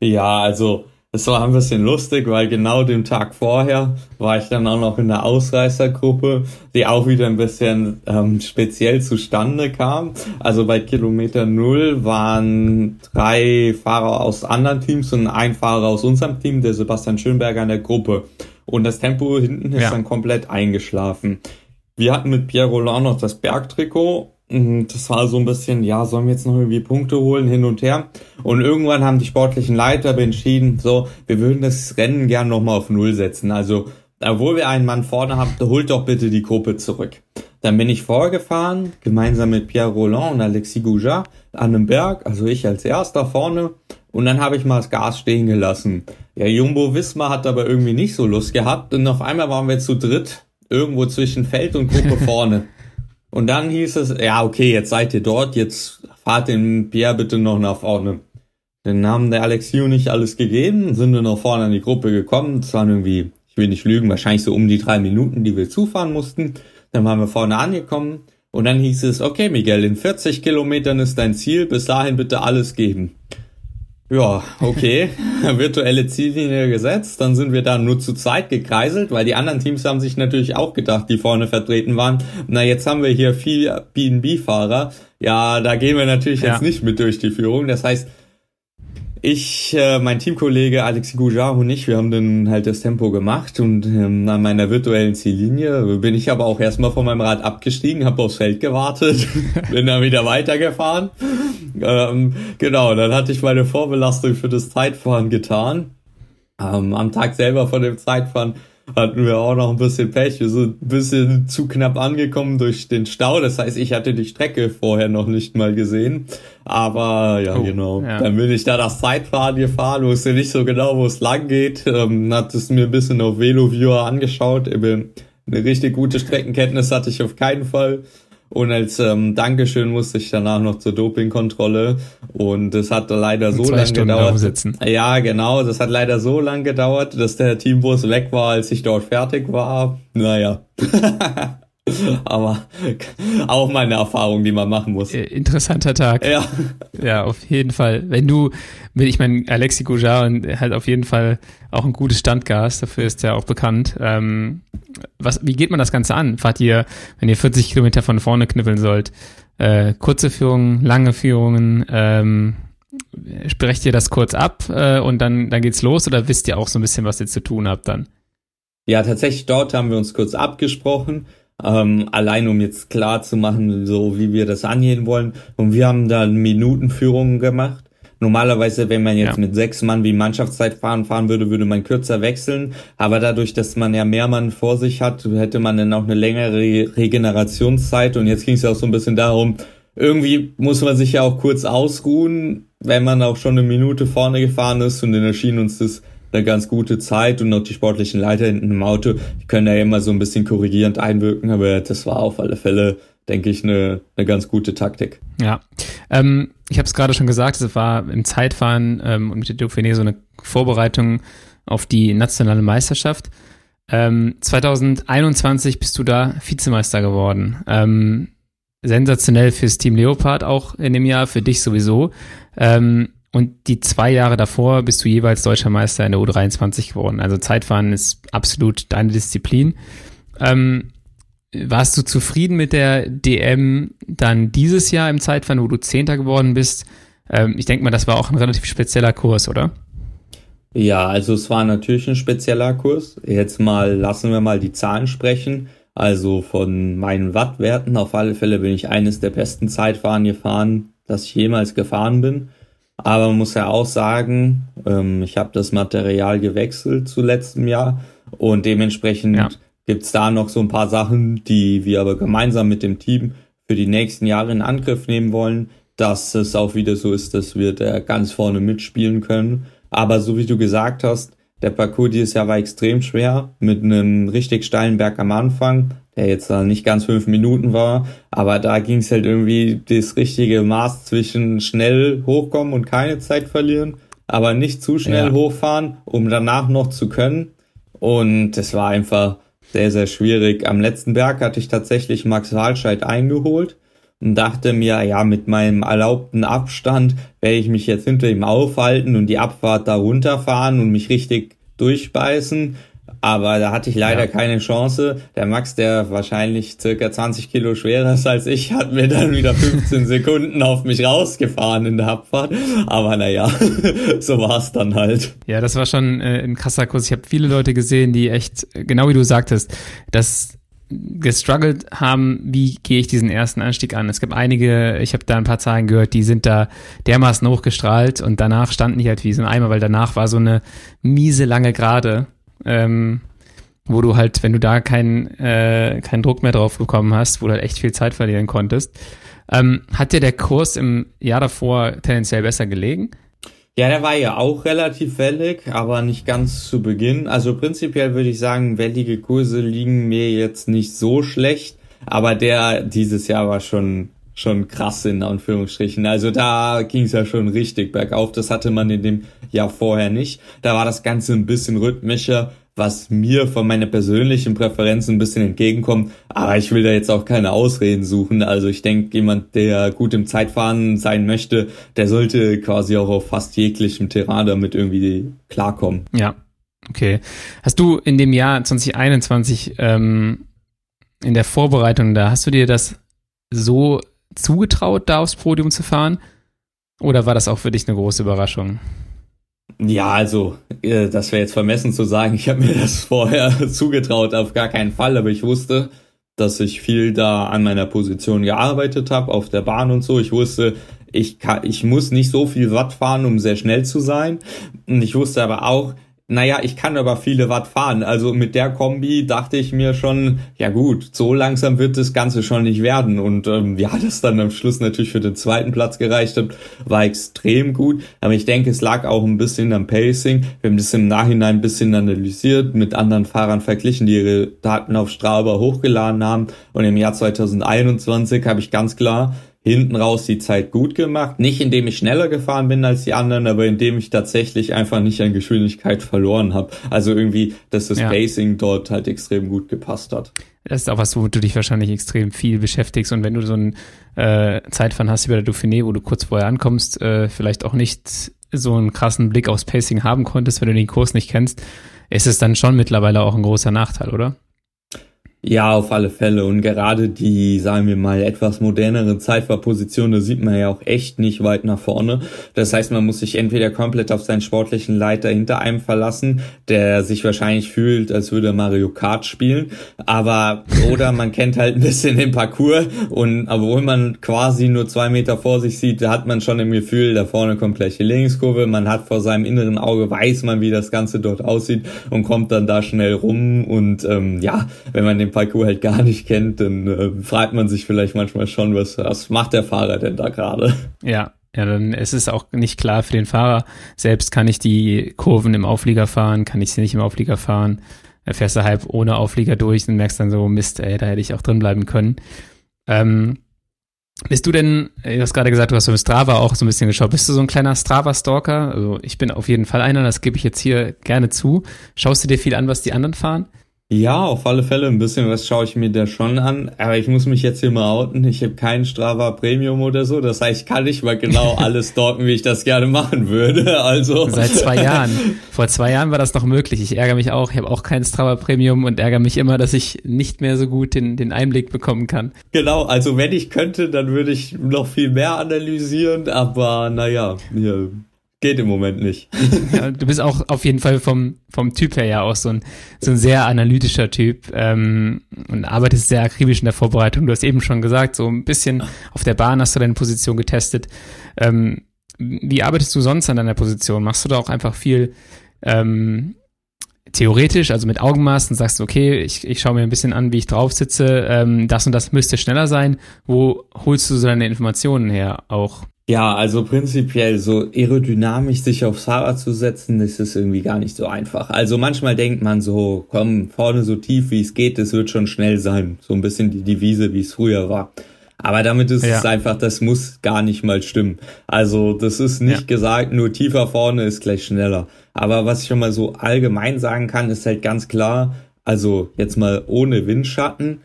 Ja, also es war ein bisschen lustig, weil genau den Tag vorher war ich dann auch noch in der Ausreißergruppe, die auch wieder ein bisschen ähm, speziell zustande kam. Also bei Kilometer Null waren drei Fahrer aus anderen Teams und ein Fahrer aus unserem Team, der Sebastian Schönberger in der Gruppe. Und das Tempo hinten ist ja. dann komplett eingeschlafen. Wir hatten mit Pierre Roland noch das Bergtrikot das war so ein bisschen, ja, sollen wir jetzt noch irgendwie Punkte holen, hin und her. Und irgendwann haben die sportlichen Leiter entschieden, so, wir würden das Rennen gern nochmal auf Null setzen. Also, obwohl wir einen Mann vorne haben, holt doch bitte die Gruppe zurück. Dann bin ich vorgefahren, gemeinsam mit Pierre Roland und Alexis Goujat an einem Berg, also ich als erster vorne. Und dann habe ich mal das Gas stehen gelassen. Ja, Jumbo Wismar hat aber irgendwie nicht so Lust gehabt. Und auf einmal waren wir zu dritt irgendwo zwischen Feld und Gruppe vorne. Und dann hieß es, ja, okay, jetzt seid ihr dort, jetzt fahrt den Pierre bitte noch nach vorne. Dann haben der Alexio nicht alles gegeben, sind dann noch vorne an die Gruppe gekommen. Es waren irgendwie, ich will nicht lügen, wahrscheinlich so um die drei Minuten, die wir zufahren mussten. Dann waren wir vorne angekommen und dann hieß es, okay, Miguel, in 40 Kilometern ist dein Ziel, bis dahin bitte alles geben. Ja, okay. Virtuelle Ziellinie gesetzt. Dann sind wir da nur zu zweit gekreiselt, weil die anderen Teams haben sich natürlich auch gedacht, die vorne vertreten waren. Na, jetzt haben wir hier viel BNB-Fahrer. Ja, da gehen wir natürlich ja. jetzt nicht mit durch die Führung. Das heißt, ich, äh, mein Teamkollege Alexis Goujar und ich, wir haben dann halt das Tempo gemacht und ähm, an meiner virtuellen Ziellinie bin ich aber auch erstmal von meinem Rad abgestiegen, habe aufs Feld gewartet, bin dann wieder weitergefahren. Ähm, genau, dann hatte ich meine Vorbelastung für das Zeitfahren getan. Ähm, am Tag selber von dem Zeitfahren hatten wir auch noch ein bisschen Pech. Wir sind ein bisschen zu knapp angekommen durch den Stau. Das heißt, ich hatte die Strecke vorher noch nicht mal gesehen. Aber ja, oh, genau. Ja. Dann bin ich da das Zeitfahren gefahren, wusste nicht so genau, wo es lang geht. Ähm, hat es mir ein bisschen auf VeloViewer angeschaut. Eben eine richtig gute Streckenkenntnis hatte ich auf keinen Fall. Und als ähm, Dankeschön musste ich danach noch zur Dopingkontrolle. Und es hat leider so lange gedauert. Ja, genau. Das hat leider so lange gedauert, dass der Teambus weg war, als ich dort fertig war. Naja. Aber auch mal eine Erfahrung, die man machen muss. Äh, interessanter Tag. Ja. Ja, auf jeden Fall. Wenn du, ich meine, Alexi Goujar hat auf jeden Fall auch ein gutes Standgas, dafür ist er auch bekannt. Ähm, was, wie geht man das Ganze an? Fahrt ihr, wenn ihr 40 Kilometer von vorne knippeln sollt, äh, kurze Führungen, lange Führungen, ähm, sprecht ihr das kurz ab äh, und dann, dann geht's los oder wisst ihr auch so ein bisschen, was ihr zu tun habt dann? Ja, tatsächlich dort haben wir uns kurz abgesprochen ähm, allein um jetzt klar zu machen, so wie wir das angehen wollen. Und wir haben da Minutenführungen gemacht. Normalerweise, wenn man jetzt ja. mit sechs Mann wie Mannschaftszeit fahren fahren würde, würde man kürzer wechseln. Aber dadurch, dass man ja mehr Mann vor sich hat, hätte man dann auch eine längere Regenerationszeit. Und jetzt ging es ja auch so ein bisschen darum, irgendwie muss man sich ja auch kurz ausruhen, wenn man auch schon eine Minute vorne gefahren ist. Und dann erschien uns das eine ganz gute Zeit und noch die sportlichen Leiter hinten im Auto, die können da immer so ein bisschen korrigierend einwirken, aber das war auf alle Fälle, denke ich, eine, eine ganz gute Taktik. Ja, ähm, ich habe es gerade schon gesagt, es war im Zeitfahren ähm, und mit der Dauphiné so eine Vorbereitung auf die nationale Meisterschaft. Ähm, 2021 bist du da Vizemeister geworden. Ähm, sensationell fürs Team Leopard auch in dem Jahr, für dich sowieso. Ähm, und die zwei Jahre davor bist du jeweils deutscher Meister in der U23 geworden. Also Zeitfahren ist absolut deine Disziplin. Ähm, warst du zufrieden mit der DM dann dieses Jahr im Zeitfahren, wo du Zehnter geworden bist? Ähm, ich denke mal, das war auch ein relativ spezieller Kurs, oder? Ja, also es war natürlich ein spezieller Kurs. Jetzt mal lassen wir mal die Zahlen sprechen. Also von meinen Wattwerten auf alle Fälle bin ich eines der besten Zeitfahren gefahren, das ich jemals gefahren bin. Aber man muss ja auch sagen, ähm, ich habe das Material gewechselt zu letztem Jahr und dementsprechend ja. gibt's da noch so ein paar Sachen, die wir aber gemeinsam mit dem Team für die nächsten Jahre in Angriff nehmen wollen, dass es auch wieder so ist, dass wir da ganz vorne mitspielen können. Aber so wie du gesagt hast, der Parcours dieses Jahr war extrem schwer mit einem richtig steilen Berg am Anfang, der jetzt da nicht ganz fünf Minuten war, aber da ging es halt irgendwie das richtige Maß zwischen schnell hochkommen und keine Zeit verlieren, aber nicht zu schnell ja. hochfahren, um danach noch zu können. Und es war einfach sehr, sehr schwierig. Am letzten Berg hatte ich tatsächlich Max Walscheid eingeholt und dachte mir, ja, mit meinem erlaubten Abstand werde ich mich jetzt hinter ihm aufhalten und die Abfahrt da runterfahren und mich richtig durchbeißen. Aber da hatte ich leider ja. keine Chance. Der Max, der wahrscheinlich circa 20 Kilo schwerer ist als ich, hat mir dann wieder 15 Sekunden auf mich rausgefahren in der Abfahrt. Aber naja, so war es dann halt. Ja, das war schon äh, ein krasser Kurs. Ich habe viele Leute gesehen, die echt, genau wie du sagtest, das gestruggelt haben, wie gehe ich diesen ersten Anstieg an. Es gibt einige, ich habe da ein paar Zahlen gehört, die sind da dermaßen hochgestrahlt und danach standen die halt wie so ein Eimer, weil danach war so eine miese lange Gerade ähm, wo du halt, wenn du da keinen äh, keinen Druck mehr drauf bekommen hast, wo du halt echt viel Zeit verlieren konntest. Ähm, hat dir der Kurs im Jahr davor tendenziell besser gelegen? Ja, der war ja auch relativ wellig, aber nicht ganz zu Beginn. Also prinzipiell würde ich sagen, wellige Kurse liegen mir jetzt nicht so schlecht, aber der dieses Jahr war schon schon krass in Anführungsstrichen. Also da ging es ja schon richtig bergauf. Das hatte man in dem Jahr vorher nicht. Da war das Ganze ein bisschen rhythmischer, was mir von meiner persönlichen Präferenz ein bisschen entgegenkommt. Aber ich will da jetzt auch keine Ausreden suchen. Also ich denke, jemand, der gut im Zeitfahren sein möchte, der sollte quasi auch auf fast jeglichem Terrain damit irgendwie klarkommen. Ja, okay. Hast du in dem Jahr 2021 ähm, in der Vorbereitung da, hast du dir das so zugetraut, da aufs Podium zu fahren? Oder war das auch für dich eine große Überraschung? Ja, also, äh, das wäre jetzt vermessen zu sagen, ich habe mir das vorher zugetraut, auf gar keinen Fall, aber ich wusste, dass ich viel da an meiner Position gearbeitet habe, auf der Bahn und so. Ich wusste, ich, kann, ich muss nicht so viel Watt fahren, um sehr schnell zu sein. Und ich wusste aber auch, naja, ich kann aber viele Watt fahren. Also mit der Kombi dachte ich mir schon, ja gut, so langsam wird das Ganze schon nicht werden. Und ähm, ja, das dann am Schluss natürlich für den zweiten Platz gereicht hat, war extrem gut. Aber ich denke, es lag auch ein bisschen am Pacing. Wir haben das im Nachhinein ein bisschen analysiert, mit anderen Fahrern verglichen, die ihre Daten auf Strava hochgeladen haben. Und im Jahr 2021 habe ich ganz klar hinten raus die Zeit gut gemacht. Nicht indem ich schneller gefahren bin als die anderen, aber indem ich tatsächlich einfach nicht an Geschwindigkeit verloren habe. Also irgendwie, dass das ja. Pacing dort halt extrem gut gepasst hat. Das ist auch was, womit du dich wahrscheinlich extrem viel beschäftigst. Und wenn du so ein äh, Zeitfahren hast wie bei der Dauphiné, wo du kurz vorher ankommst, äh, vielleicht auch nicht so einen krassen Blick aufs Pacing haben konntest, wenn du den Kurs nicht kennst, ist es dann schon mittlerweile auch ein großer Nachteil, oder? Ja, auf alle Fälle. Und gerade die, sagen wir mal, etwas moderneren Zeitfahrpositionen, da sieht man ja auch echt nicht weit nach vorne. Das heißt, man muss sich entweder komplett auf seinen sportlichen Leiter hinter einem verlassen, der sich wahrscheinlich fühlt, als würde Mario Kart spielen. Aber, oder man kennt halt ein bisschen den Parcours und obwohl man quasi nur zwei Meter vor sich sieht, da hat man schon im Gefühl, da vorne kommt gleich die Linkskurve. Man hat vor seinem inneren Auge, weiß man, wie das Ganze dort aussieht und kommt dann da schnell rum. Und ähm, ja, wenn man den Parcours halt gar nicht kennt, dann äh, fragt man sich vielleicht manchmal schon, was, was macht der Fahrer denn da gerade? Ja, ja, dann ist es auch nicht klar für den Fahrer. Selbst kann ich die Kurven im Auflieger fahren, kann ich sie nicht im Auflieger fahren. Da fährst du halb ohne Auflieger durch und merkst dann so, Mist, ey, da hätte ich auch drin bleiben können. Ähm, bist du denn, du hast gerade gesagt, du hast so mit Strava auch so ein bisschen geschaut. Bist du so ein kleiner Strava-Stalker? Also ich bin auf jeden Fall einer, das gebe ich jetzt hier gerne zu. Schaust du dir viel an, was die anderen fahren? Ja, auf alle Fälle. Ein bisschen was schaue ich mir da schon an. Aber ich muss mich jetzt hier mal outen. Ich habe keinen Strava Premium oder so. Das heißt, ich kann nicht mal genau alles stalken, wie ich das gerne machen würde. Also. Seit zwei Jahren. Vor zwei Jahren war das noch möglich. Ich ärgere mich auch. Ich habe auch keinen Strava Premium und ärgere mich immer, dass ich nicht mehr so gut den, den Einblick bekommen kann. Genau. Also wenn ich könnte, dann würde ich noch viel mehr analysieren. Aber naja, ja, geht im Moment nicht. Ja, du bist auch auf jeden Fall vom, vom Typ her ja auch so ein, so ein sehr analytischer Typ ähm, und arbeitest sehr akribisch in der Vorbereitung. Du hast eben schon gesagt, so ein bisschen auf der Bahn hast du deine Position getestet. Ähm, wie arbeitest du sonst an deiner Position? Machst du da auch einfach viel ähm, theoretisch, also mit Augenmaß, und sagst, okay, ich, ich schaue mir ein bisschen an, wie ich drauf sitze, ähm, das und das müsste schneller sein. Wo holst du so deine Informationen her auch? Ja, also prinzipiell so aerodynamisch sich aufs Fahrrad zu setzen, das ist irgendwie gar nicht so einfach. Also manchmal denkt man so, komm, vorne so tief wie es geht, das wird schon schnell sein. So ein bisschen die Devise, wie es früher war. Aber damit ist ja. es einfach, das muss gar nicht mal stimmen. Also das ist nicht ja. gesagt, nur tiefer vorne ist gleich schneller. Aber was ich schon mal so allgemein sagen kann, ist halt ganz klar, also jetzt mal ohne Windschatten,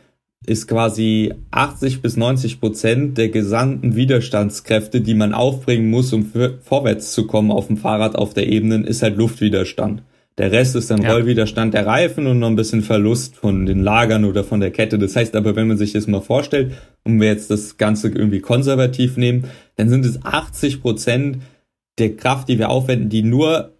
ist quasi 80 bis 90 Prozent der gesamten Widerstandskräfte, die man aufbringen muss, um vorwärts zu kommen auf dem Fahrrad auf der Ebene, ist halt Luftwiderstand. Der Rest ist dann ja. Rollwiderstand der Reifen und noch ein bisschen Verlust von den Lagern oder von der Kette. Das heißt aber, wenn man sich das mal vorstellt, und wir jetzt das Ganze irgendwie konservativ nehmen, dann sind es 80 Prozent der Kraft, die wir aufwenden, die nur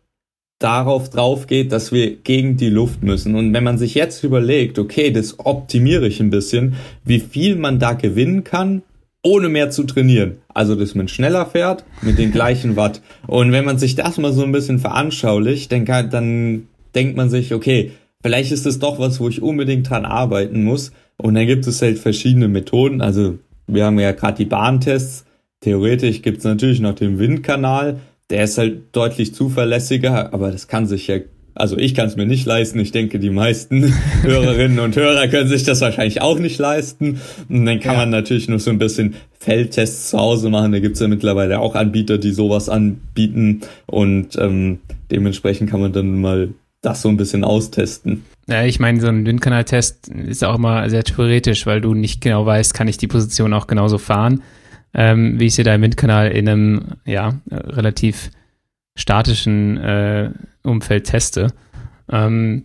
darauf drauf geht, dass wir gegen die Luft müssen. Und wenn man sich jetzt überlegt, okay, das optimiere ich ein bisschen, wie viel man da gewinnen kann, ohne mehr zu trainieren. Also, dass man schneller fährt mit den gleichen Watt. Und wenn man sich das mal so ein bisschen veranschaulicht, dann, kann, dann denkt man sich, okay, vielleicht ist das doch was, wo ich unbedingt dran arbeiten muss. Und dann gibt es halt verschiedene Methoden. Also, wir haben ja gerade die Bahntests. Theoretisch gibt es natürlich noch den Windkanal der ist halt deutlich zuverlässiger, aber das kann sich ja, also ich kann es mir nicht leisten. Ich denke, die meisten Hörerinnen und Hörer können sich das wahrscheinlich auch nicht leisten. Und dann kann ja. man natürlich nur so ein bisschen Feldtests zu Hause machen. Da gibt's ja mittlerweile auch Anbieter, die sowas anbieten. Und ähm, dementsprechend kann man dann mal das so ein bisschen austesten. Ja, ich meine, so ein Windkanaltest ist auch immer sehr theoretisch, weil du nicht genau weißt, kann ich die Position auch genauso fahren ähm, wie ich sie da im Windkanal in einem ja, relativ statischen äh, Umfeld teste. Ähm,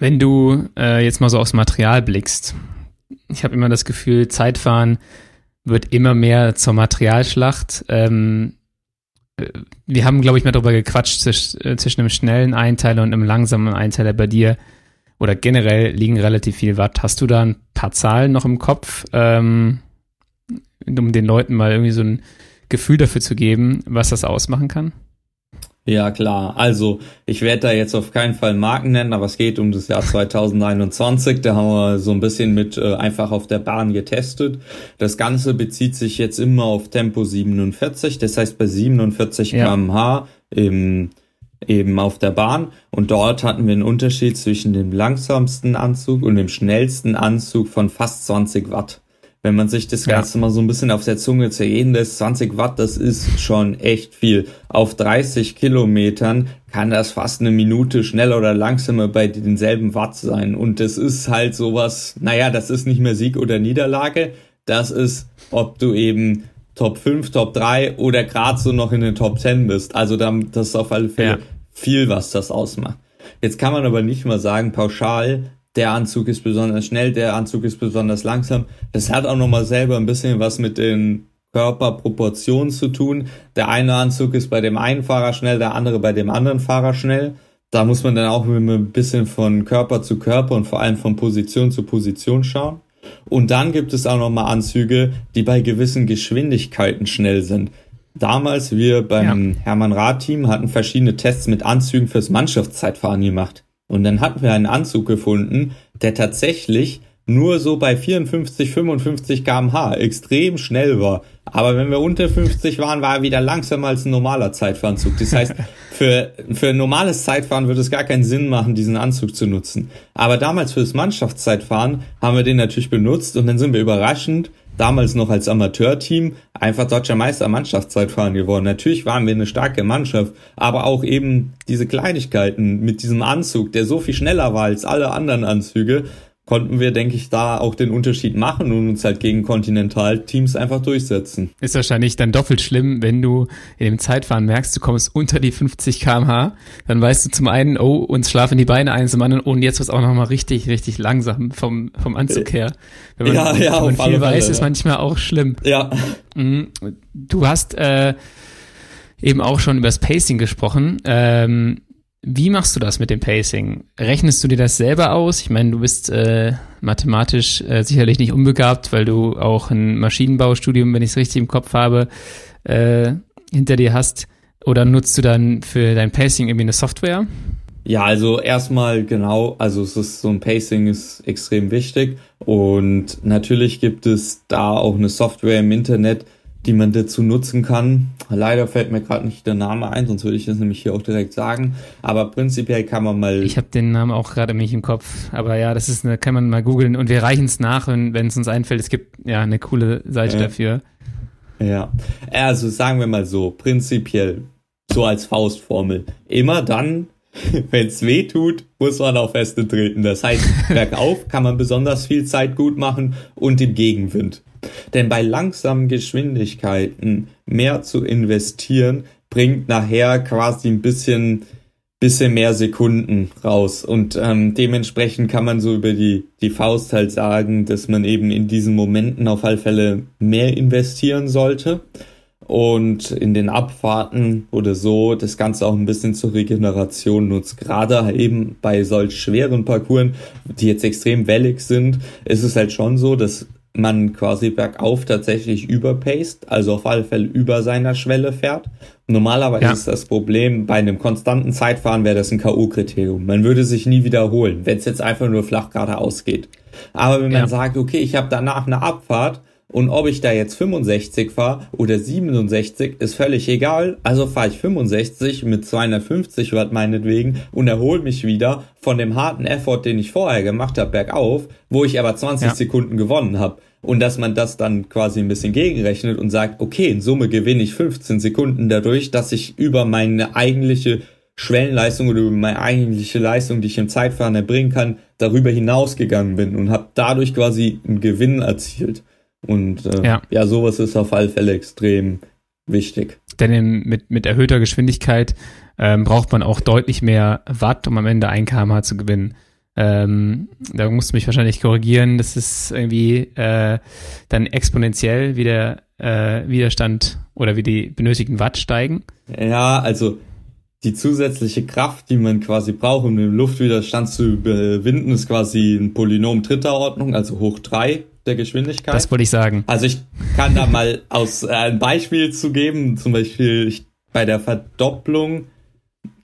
wenn du äh, jetzt mal so aufs Material blickst, ich habe immer das Gefühl, Zeitfahren wird immer mehr zur Materialschlacht. Ähm, äh, wir haben, glaube ich, mal darüber gequatscht äh, zwischen einem schnellen Einteiler und einem langsamen Einteiler bei dir. Oder generell liegen relativ viel Watt. Hast du da ein paar Zahlen noch im Kopf? Ähm, um den Leuten mal irgendwie so ein Gefühl dafür zu geben, was das ausmachen kann? Ja, klar. Also, ich werde da jetzt auf keinen Fall Marken nennen, aber es geht um das Jahr 2021. Da haben wir so ein bisschen mit äh, einfach auf der Bahn getestet. Das Ganze bezieht sich jetzt immer auf Tempo 47. Das heißt, bei 47 ja. kmh im, eben auf der Bahn. Und dort hatten wir einen Unterschied zwischen dem langsamsten Anzug und dem schnellsten Anzug von fast 20 Watt. Wenn man sich das Ganze ja. mal so ein bisschen auf der Zunge zergehen lässt, 20 Watt, das ist schon echt viel. Auf 30 Kilometern kann das fast eine Minute schneller oder langsamer bei denselben Watt sein. Und das ist halt sowas, naja, das ist nicht mehr Sieg oder Niederlage. Das ist, ob du eben Top 5, Top 3 oder gerade so noch in den Top 10 bist. Also dann, das ist auf alle Fälle ja. viel, was das ausmacht. Jetzt kann man aber nicht mal sagen, pauschal, der Anzug ist besonders schnell, der Anzug ist besonders langsam. Das hat auch nochmal selber ein bisschen was mit den Körperproportionen zu tun. Der eine Anzug ist bei dem einen Fahrer schnell, der andere bei dem anderen Fahrer schnell. Da muss man dann auch ein bisschen von Körper zu Körper und vor allem von Position zu Position schauen. Und dann gibt es auch nochmal Anzüge, die bei gewissen Geschwindigkeiten schnell sind. Damals, wir beim ja. Hermann Rath Team hatten verschiedene Tests mit Anzügen fürs Mannschaftszeitfahren gemacht. Und dann hatten wir einen Anzug gefunden, der tatsächlich nur so bei 54, 55 kmh extrem schnell war. Aber wenn wir unter 50 waren, war er wieder langsamer als ein normaler Zeitfahranzug. Das heißt, für, für ein normales Zeitfahren würde es gar keinen Sinn machen, diesen Anzug zu nutzen. Aber damals fürs Mannschaftszeitfahren haben wir den natürlich benutzt und dann sind wir überraschend damals noch als Amateurteam einfach deutscher Meister Mannschaftszeitfahren geworden. Natürlich waren wir eine starke Mannschaft, aber auch eben diese Kleinigkeiten mit diesem Anzug, der so viel schneller war als alle anderen Anzüge, konnten wir, denke ich, da auch den Unterschied machen und uns halt gegen Kontinentalteams einfach durchsetzen. Ist wahrscheinlich dann doppelt schlimm, wenn du in dem Zeitfahren merkst, du kommst unter die 50 kmh, dann weißt du zum einen, oh, uns schlafen die Beine ein, zum anderen, oh, und jetzt wird auch nochmal richtig, richtig langsam vom, vom Anzug her. Wenn man, ja, ja, wenn man viel weiß, Fälle, ist manchmal auch schlimm. Ja. Mhm. Du hast äh, eben auch schon über das Pacing gesprochen. Ähm, wie machst du das mit dem Pacing? Rechnest du dir das selber aus? Ich meine, du bist äh, mathematisch äh, sicherlich nicht unbegabt, weil du auch ein Maschinenbaustudium, wenn ich es richtig im Kopf habe, äh, hinter dir hast. Oder nutzt du dann für dein Pacing irgendwie eine Software? Ja, also erstmal genau, also es ist so ein Pacing ist extrem wichtig und natürlich gibt es da auch eine Software im Internet, die man dazu nutzen kann. Leider fällt mir gerade nicht der Name ein, sonst würde ich das nämlich hier auch direkt sagen. Aber prinzipiell kann man mal. Ich habe den Namen auch gerade nicht im Kopf. Aber ja, das ist eine, kann man mal googeln und wir reichen es nach, wenn es uns einfällt. Es gibt ja eine coole Seite ja. dafür. Ja, also sagen wir mal so, prinzipiell so als Faustformel. Immer dann, wenn es weh tut, muss man auf Feste treten. Das heißt, bergauf kann man besonders viel Zeit gut machen und im Gegenwind. Denn bei langsamen Geschwindigkeiten mehr zu investieren, bringt nachher quasi ein bisschen, bisschen mehr Sekunden raus. Und ähm, dementsprechend kann man so über die, die Faust halt sagen, dass man eben in diesen Momenten auf alle Fälle mehr investieren sollte. Und in den Abfahrten oder so das Ganze auch ein bisschen zur Regeneration nutzt. Gerade eben bei solch schweren Parcours, die jetzt extrem wellig sind, ist es halt schon so, dass man quasi bergauf tatsächlich überpaced, also auf alle Fälle über seiner Schwelle fährt. Normalerweise ja. ist das Problem, bei einem konstanten Zeitfahren wäre das ein K.O.-Kriterium. Man würde sich nie wiederholen, wenn es jetzt einfach nur flach geradeaus geht. Aber wenn man ja. sagt, okay, ich habe danach eine Abfahrt und ob ich da jetzt 65 fahre oder 67, ist völlig egal. Also fahre ich 65 mit 250 Watt meinetwegen und erhole mich wieder von dem harten Effort, den ich vorher gemacht habe, bergauf, wo ich aber 20 ja. Sekunden gewonnen habe. Und dass man das dann quasi ein bisschen gegenrechnet und sagt, okay, in Summe gewinne ich 15 Sekunden dadurch, dass ich über meine eigentliche Schwellenleistung oder über meine eigentliche Leistung, die ich im Zeitfahren erbringen kann, darüber hinausgegangen bin und habe dadurch quasi einen Gewinn erzielt. Und äh, ja. ja, sowas ist auf alle Fälle extrem wichtig. Denn in, mit, mit erhöhter Geschwindigkeit ähm, braucht man auch deutlich mehr Watt, um am Ende 1 kmh zu gewinnen. Ähm, da musst du mich wahrscheinlich korrigieren. Das ist irgendwie äh, dann exponentiell, wie der äh, Widerstand oder wie die benötigten Watt steigen. Ja, also die zusätzliche Kraft, die man quasi braucht, um den Luftwiderstand zu überwinden, ist quasi ein Polynom dritter Ordnung, also hoch drei der Geschwindigkeit. Das wollte ich sagen. Also ich kann da mal aus äh, ein Beispiel zu geben, zum Beispiel bei der Verdopplung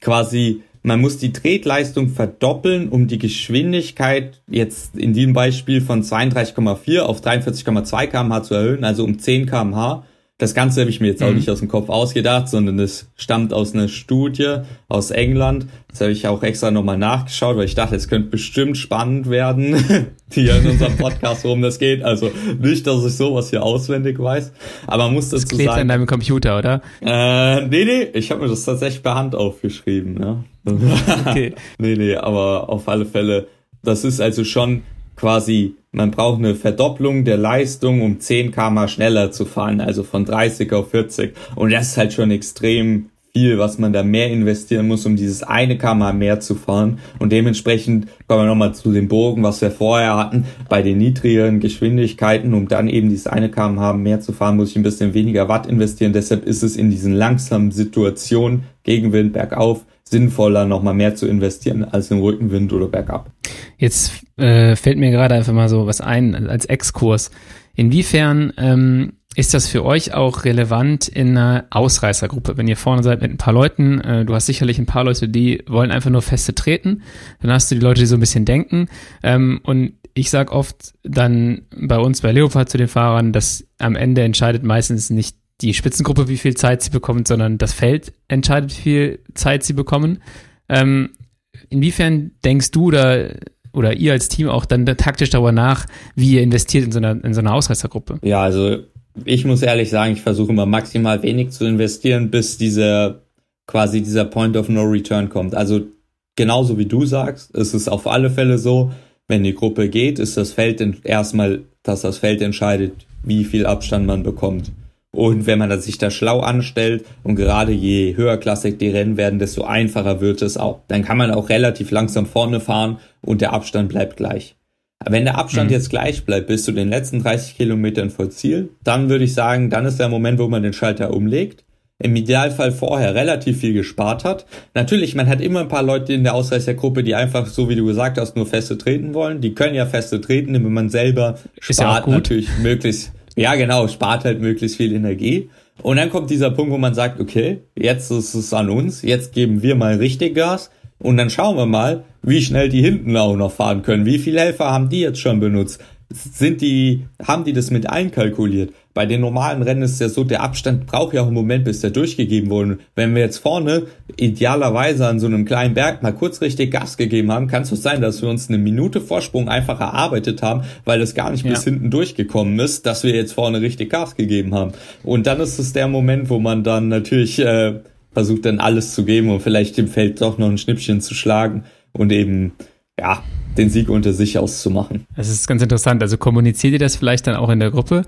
quasi man muss die Tretleistung verdoppeln, um die Geschwindigkeit jetzt in diesem Beispiel von 32,4 auf 43,2 kmh zu erhöhen, also um 10 kmh. Das Ganze habe ich mir jetzt mhm. auch nicht aus dem Kopf ausgedacht, sondern es stammt aus einer Studie aus England. Das habe ich auch extra nochmal nachgeschaut, weil ich dachte, es könnte bestimmt spannend werden, hier in unserem Podcast, worum das geht. Also nicht, dass ich sowas hier auswendig weiß, aber man muss dazu das sagen. in deinem Computer, oder? Äh, nee, nee, ich habe mir das tatsächlich per Hand aufgeschrieben. Ja. okay. nee, nee, aber auf alle Fälle, das ist also schon quasi, man braucht eine Verdopplung der Leistung, um 10 km schneller zu fahren, also von 30 auf 40. Und das ist halt schon extrem viel, was man da mehr investieren muss, um dieses eine kmh mehr zu fahren. Und dementsprechend kommen wir nochmal zu dem Bogen, was wir vorher hatten. Bei den niedrigeren Geschwindigkeiten, um dann eben dieses eine kmh mehr zu fahren, muss ich ein bisschen weniger Watt investieren. Deshalb ist es in diesen langsamen Situationen, Gegenwind, bergauf, sinnvoller, nochmal mehr zu investieren als im Rückenwind oder bergab. Jetzt äh, fällt mir gerade einfach mal so was ein als Exkurs. Inwiefern ähm, ist das für euch auch relevant in einer Ausreißergruppe? Wenn ihr vorne seid mit ein paar Leuten, äh, du hast sicherlich ein paar Leute, die wollen einfach nur feste treten, dann hast du die Leute, die so ein bisschen denken. Ähm, und ich sag oft dann bei uns bei Leopard zu den Fahrern, dass am Ende entscheidet meistens nicht die Spitzengruppe, wie viel Zeit sie bekommt, sondern das Feld entscheidet, wie viel Zeit sie bekommen. Ähm, inwiefern denkst du da oder ihr als Team auch dann taktisch darüber nach, wie ihr investiert in so einer, in so einer Ausreißergruppe? Ja, also ich muss ehrlich sagen, ich versuche immer maximal wenig zu investieren, bis dieser quasi dieser Point of No Return kommt. Also genauso wie du sagst, ist es auf alle Fälle so, wenn die Gruppe geht, ist das Feld erstmal, dass das Feld entscheidet, wie viel Abstand man bekommt. Und wenn man sich da schlau anstellt und gerade je höher klassig die Rennen werden, desto einfacher wird es auch. Dann kann man auch relativ langsam vorne fahren und der Abstand bleibt gleich. Wenn der Abstand mhm. jetzt gleich bleibt bis zu den letzten 30 Kilometern vor Ziel, dann würde ich sagen, dann ist der Moment, wo man den Schalter umlegt. Im Idealfall vorher relativ viel gespart hat. Natürlich, man hat immer ein paar Leute in der Ausreißergruppe, die einfach, so wie du gesagt hast, nur feste treten wollen. Die können ja feste treten, wenn man selber spart ja natürlich möglichst ja, genau, spart halt möglichst viel Energie. Und dann kommt dieser Punkt, wo man sagt, okay, jetzt ist es an uns, jetzt geben wir mal richtig Gas. und dann schauen wir mal, wie schnell die hinten auch noch fahren können. Wie viele Helfer haben die jetzt schon benutzt? Sind die, haben die das mit einkalkuliert? Bei den normalen Rennen ist ja so, der Abstand braucht ja auch einen Moment, bis der durchgegeben wurde. Wenn wir jetzt vorne idealerweise an so einem kleinen Berg mal kurz richtig Gas gegeben haben, kann es so sein, dass wir uns eine Minute Vorsprung einfach erarbeitet haben, weil es gar nicht ja. bis hinten durchgekommen ist, dass wir jetzt vorne richtig Gas gegeben haben. Und dann ist es der Moment, wo man dann natürlich äh, versucht dann alles zu geben und vielleicht im Feld doch noch ein Schnippchen zu schlagen und eben ja, den Sieg unter sich auszumachen. Das ist ganz interessant. Also kommuniziert ihr das vielleicht dann auch in der Gruppe,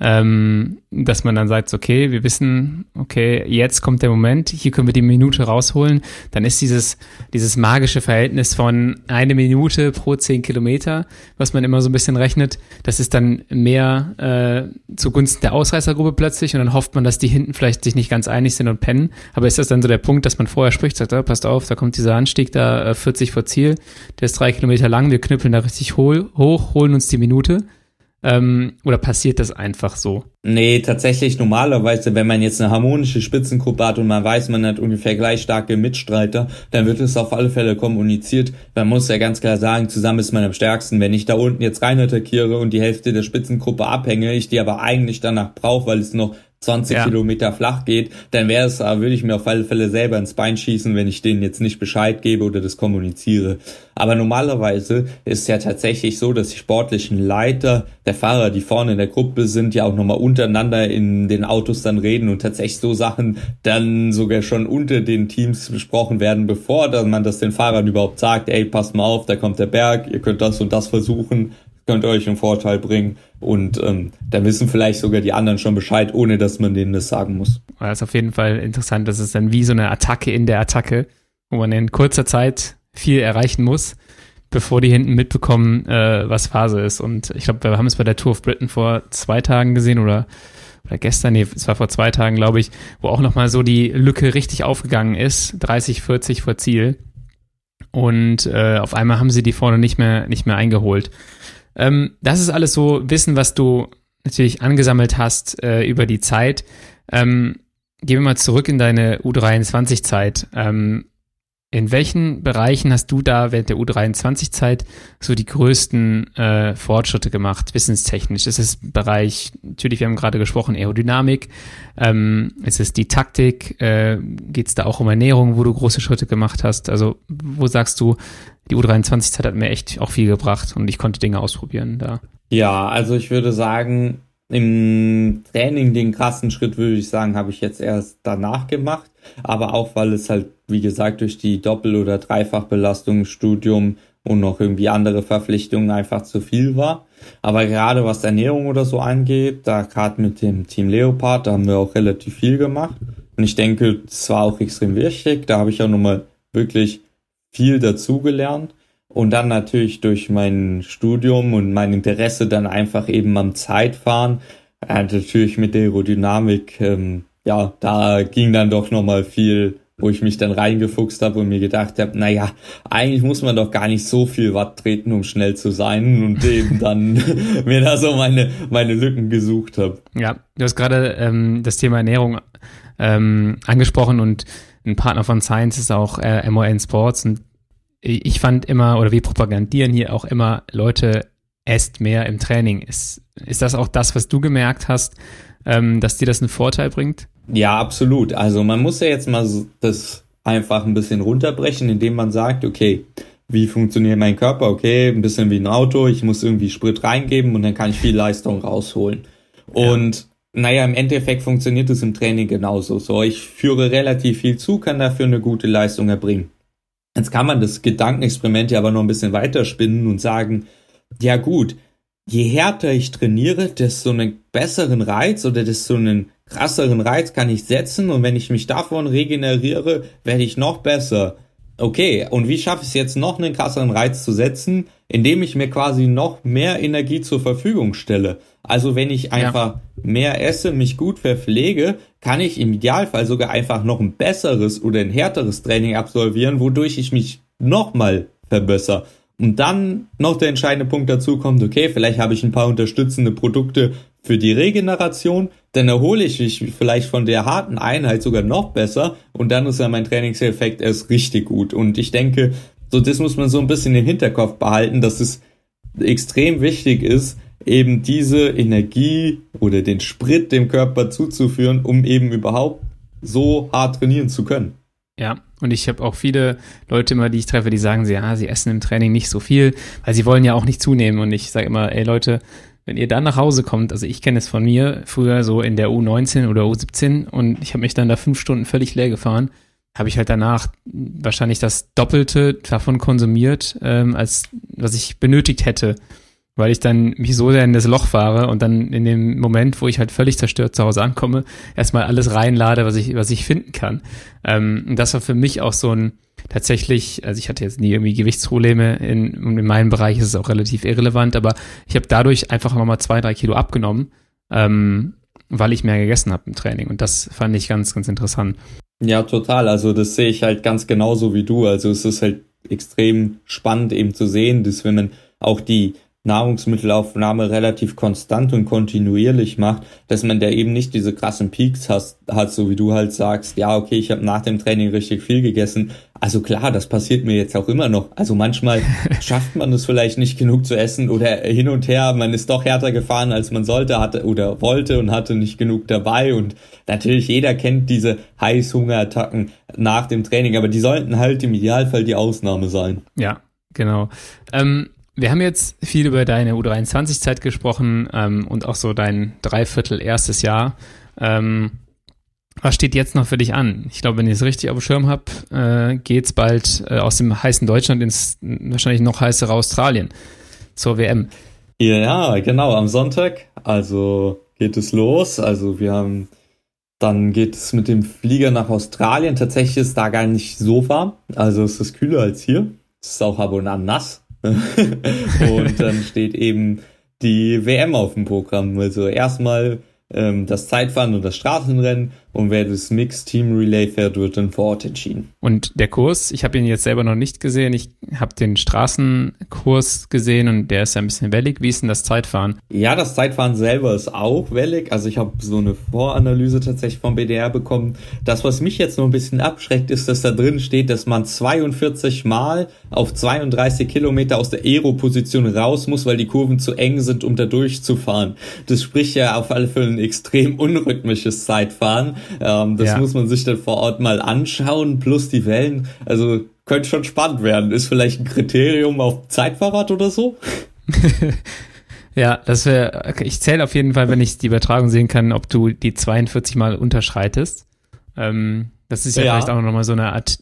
ähm, dass man dann sagt, okay, wir wissen, okay, jetzt kommt der Moment, hier können wir die Minute rausholen. Dann ist dieses, dieses magische Verhältnis von eine Minute pro zehn Kilometer, was man immer so ein bisschen rechnet, das ist dann mehr äh, zugunsten der Ausreißergruppe plötzlich und dann hofft man, dass die hinten vielleicht sich nicht ganz einig sind und pennen. Aber ist das dann so der Punkt, dass man vorher spricht, sagt, oh, passt auf, da kommt dieser Anstieg da äh, 40 vor Ziel, der ist drei Kilometer lang, wir knüppeln da richtig hoch, hoch holen uns die Minute ähm, oder passiert das einfach so? Nee, tatsächlich normalerweise, wenn man jetzt eine harmonische Spitzengruppe hat und man weiß, man hat ungefähr gleich starke Mitstreiter, dann wird es auf alle Fälle kommuniziert. Man muss ja ganz klar sagen, zusammen ist man am stärksten. Wenn ich da unten jetzt rein attackiere und die Hälfte der Spitzengruppe abhänge, ich die aber eigentlich danach brauche, weil es noch 20 ja. Kilometer flach geht, dann wäre es, äh, würde ich mir auf alle Fälle selber ins Bein schießen, wenn ich denen jetzt nicht Bescheid gebe oder das kommuniziere. Aber normalerweise ist es ja tatsächlich so, dass die sportlichen Leiter der Fahrer, die vorne in der Gruppe sind, ja auch nochmal untereinander in den Autos dann reden und tatsächlich so Sachen dann sogar schon unter den Teams besprochen werden, bevor dann man das den Fahrern überhaupt sagt, ey, passt mal auf, da kommt der Berg, ihr könnt das und das versuchen, könnt euch einen Vorteil bringen. Und ähm, da wissen vielleicht sogar die anderen schon Bescheid, ohne dass man denen das sagen muss. Das ist auf jeden Fall interessant. Das ist dann wie so eine Attacke in der Attacke, wo man in kurzer Zeit viel erreichen muss, bevor die hinten mitbekommen, äh, was Phase ist. Und ich glaube, wir haben es bei der Tour of Britain vor zwei Tagen gesehen oder oder gestern, nee, es war vor zwei Tagen, glaube ich, wo auch nochmal so die Lücke richtig aufgegangen ist, 30, 40 vor Ziel. Und äh, auf einmal haben sie die vorne nicht mehr, nicht mehr eingeholt. Ähm, das ist alles so Wissen, was du natürlich angesammelt hast äh, über die Zeit. Ähm, gehen wir mal zurück in deine U23-Zeit. Ähm, in welchen Bereichen hast du da während der U23-Zeit so die größten äh, Fortschritte gemacht, wissenstechnisch? Ist es Bereich, natürlich, wir haben gerade gesprochen, Aerodynamik, ähm, ist es die Taktik, äh, geht es da auch um Ernährung, wo du große Schritte gemacht hast? Also wo sagst du, die U23-Zeit hat mir echt auch viel gebracht und ich konnte Dinge ausprobieren da. Ja, also ich würde sagen, im Training den krassen Schritt, würde ich sagen, habe ich jetzt erst danach gemacht. Aber auch, weil es halt, wie gesagt, durch die Doppel- oder Dreifachbelastung, Studium und noch irgendwie andere Verpflichtungen einfach zu viel war. Aber gerade was Ernährung oder so angeht, da gerade mit dem Team Leopard, da haben wir auch relativ viel gemacht. Und ich denke, das war auch extrem wichtig. Da habe ich auch nochmal wirklich viel dazugelernt. Und dann natürlich durch mein Studium und mein Interesse dann einfach eben am Zeitfahren, äh, natürlich mit der Aerodynamik, ähm, ja, da ging dann doch nochmal viel, wo ich mich dann reingefuchst habe und mir gedacht habe, naja, eigentlich muss man doch gar nicht so viel Watt treten, um schnell zu sein und eben dann mir da so meine, meine Lücken gesucht habe. Ja, du hast gerade ähm, das Thema Ernährung ähm, angesprochen und ein Partner von Science ist auch äh, MON Sports und ich fand immer, oder wir propagandieren hier auch immer, Leute, esst mehr im Training. Ist, ist das auch das, was du gemerkt hast, ähm, dass dir das einen Vorteil bringt? Ja, absolut. Also man muss ja jetzt mal das einfach ein bisschen runterbrechen, indem man sagt, okay, wie funktioniert mein Körper? Okay, ein bisschen wie ein Auto, ich muss irgendwie Sprit reingeben und dann kann ich viel Leistung rausholen. Und ja. naja, im Endeffekt funktioniert es im Training genauso. So, ich führe relativ viel zu, kann dafür eine gute Leistung erbringen. Jetzt kann man das Gedankenexperiment ja aber noch ein bisschen weiterspinnen und sagen, ja gut, je härter ich trainiere, desto einen besseren Reiz oder desto einen krasseren Reiz kann ich setzen und wenn ich mich davon regeneriere, werde ich noch besser. Okay, und wie schaffe ich es jetzt noch einen krasseren Reiz zu setzen, indem ich mir quasi noch mehr Energie zur Verfügung stelle? Also wenn ich einfach ja. mehr esse, mich gut verpflege, kann ich im Idealfall sogar einfach noch ein besseres oder ein härteres Training absolvieren, wodurch ich mich nochmal verbessere. Und dann noch der entscheidende Punkt dazu kommt, okay, vielleicht habe ich ein paar unterstützende Produkte für die Regeneration, dann erhole ich mich vielleicht von der harten Einheit sogar noch besser und dann ist ja mein Trainingseffekt erst richtig gut. Und ich denke, so das muss man so ein bisschen im Hinterkopf behalten, dass es extrem wichtig ist, eben diese Energie oder den Sprit dem Körper zuzuführen, um eben überhaupt so hart trainieren zu können. Ja, und ich habe auch viele Leute immer, die ich treffe, die sagen, sie, ja, sie essen im Training nicht so viel, weil sie wollen ja auch nicht zunehmen. Und ich sage immer, ey Leute, wenn ihr dann nach Hause kommt, also ich kenne es von mir, früher so in der U19 oder U17 und ich habe mich dann da fünf Stunden völlig leer gefahren, habe ich halt danach wahrscheinlich das Doppelte davon konsumiert, ähm, als was ich benötigt hätte weil ich dann mich so sehr in das Loch fahre und dann in dem Moment, wo ich halt völlig zerstört zu Hause ankomme, erstmal alles reinlade, was ich, was ich finden kann. Ähm, und das war für mich auch so ein tatsächlich, also ich hatte jetzt nie irgendwie Gewichtsprobleme, in, in meinem Bereich ist es auch relativ irrelevant, aber ich habe dadurch einfach nochmal zwei, drei Kilo abgenommen, ähm, weil ich mehr gegessen habe im Training. Und das fand ich ganz, ganz interessant. Ja, total. Also das sehe ich halt ganz genauso wie du. Also es ist halt extrem spannend eben zu sehen, dass wenn man auch die Nahrungsmittelaufnahme relativ konstant und kontinuierlich macht, dass man da eben nicht diese krassen Peaks hat, hat so wie du halt sagst, ja, okay, ich habe nach dem Training richtig viel gegessen. Also klar, das passiert mir jetzt auch immer noch. Also manchmal schafft man es vielleicht nicht genug zu essen oder hin und her, man ist doch härter gefahren, als man sollte, hatte oder wollte und hatte nicht genug dabei. Und natürlich jeder kennt diese Heißhungerattacken nach dem Training, aber die sollten halt im Idealfall die Ausnahme sein. Ja, genau. Ähm wir haben jetzt viel über deine U23-Zeit gesprochen ähm, und auch so dein Dreiviertel erstes Jahr. Ähm, was steht jetzt noch für dich an? Ich glaube, wenn ich es richtig auf dem Schirm habe, äh, geht's bald äh, aus dem heißen Deutschland ins wahrscheinlich noch heißere Australien zur WM. Ja, genau, am Sonntag. Also geht es los. Also wir haben, dann geht es mit dem Flieger nach Australien. Tatsächlich ist da gar nicht so warm. Also es ist kühler als hier. Es ist auch ab und an nass. und dann steht eben die WM auf dem Programm. Also erstmal ähm, das Zeitfahren und das Straßenrennen und wer das Mixed Team Relay fährt, wird dann vor Ort entschieden. Und der Kurs, ich habe ihn jetzt selber noch nicht gesehen. Ich habe den Straßenkurs gesehen und der ist ja ein bisschen wellig. Wie ist denn das Zeitfahren? Ja, das Zeitfahren selber ist auch wellig. Also ich habe so eine Voranalyse tatsächlich vom BDR bekommen. Das, was mich jetzt noch ein bisschen abschreckt, ist, dass da drin steht, dass man 42 Mal auf 32 Kilometer aus der Aero-Position raus muss, weil die Kurven zu eng sind, um da durchzufahren. Das spricht ja auf alle Fälle ein extrem unrhythmisches Zeitfahren. Ähm, das ja. muss man sich dann vor Ort mal anschauen, plus die Wellen. Also könnte schon spannend werden. Ist vielleicht ein Kriterium auf Zeitfahrrad oder so? ja, das wäre, ich zähle auf jeden Fall, wenn ich die Übertragung sehen kann, ob du die 42 Mal unterschreitest. Ähm, das ist ja, ja. vielleicht auch nochmal so eine Art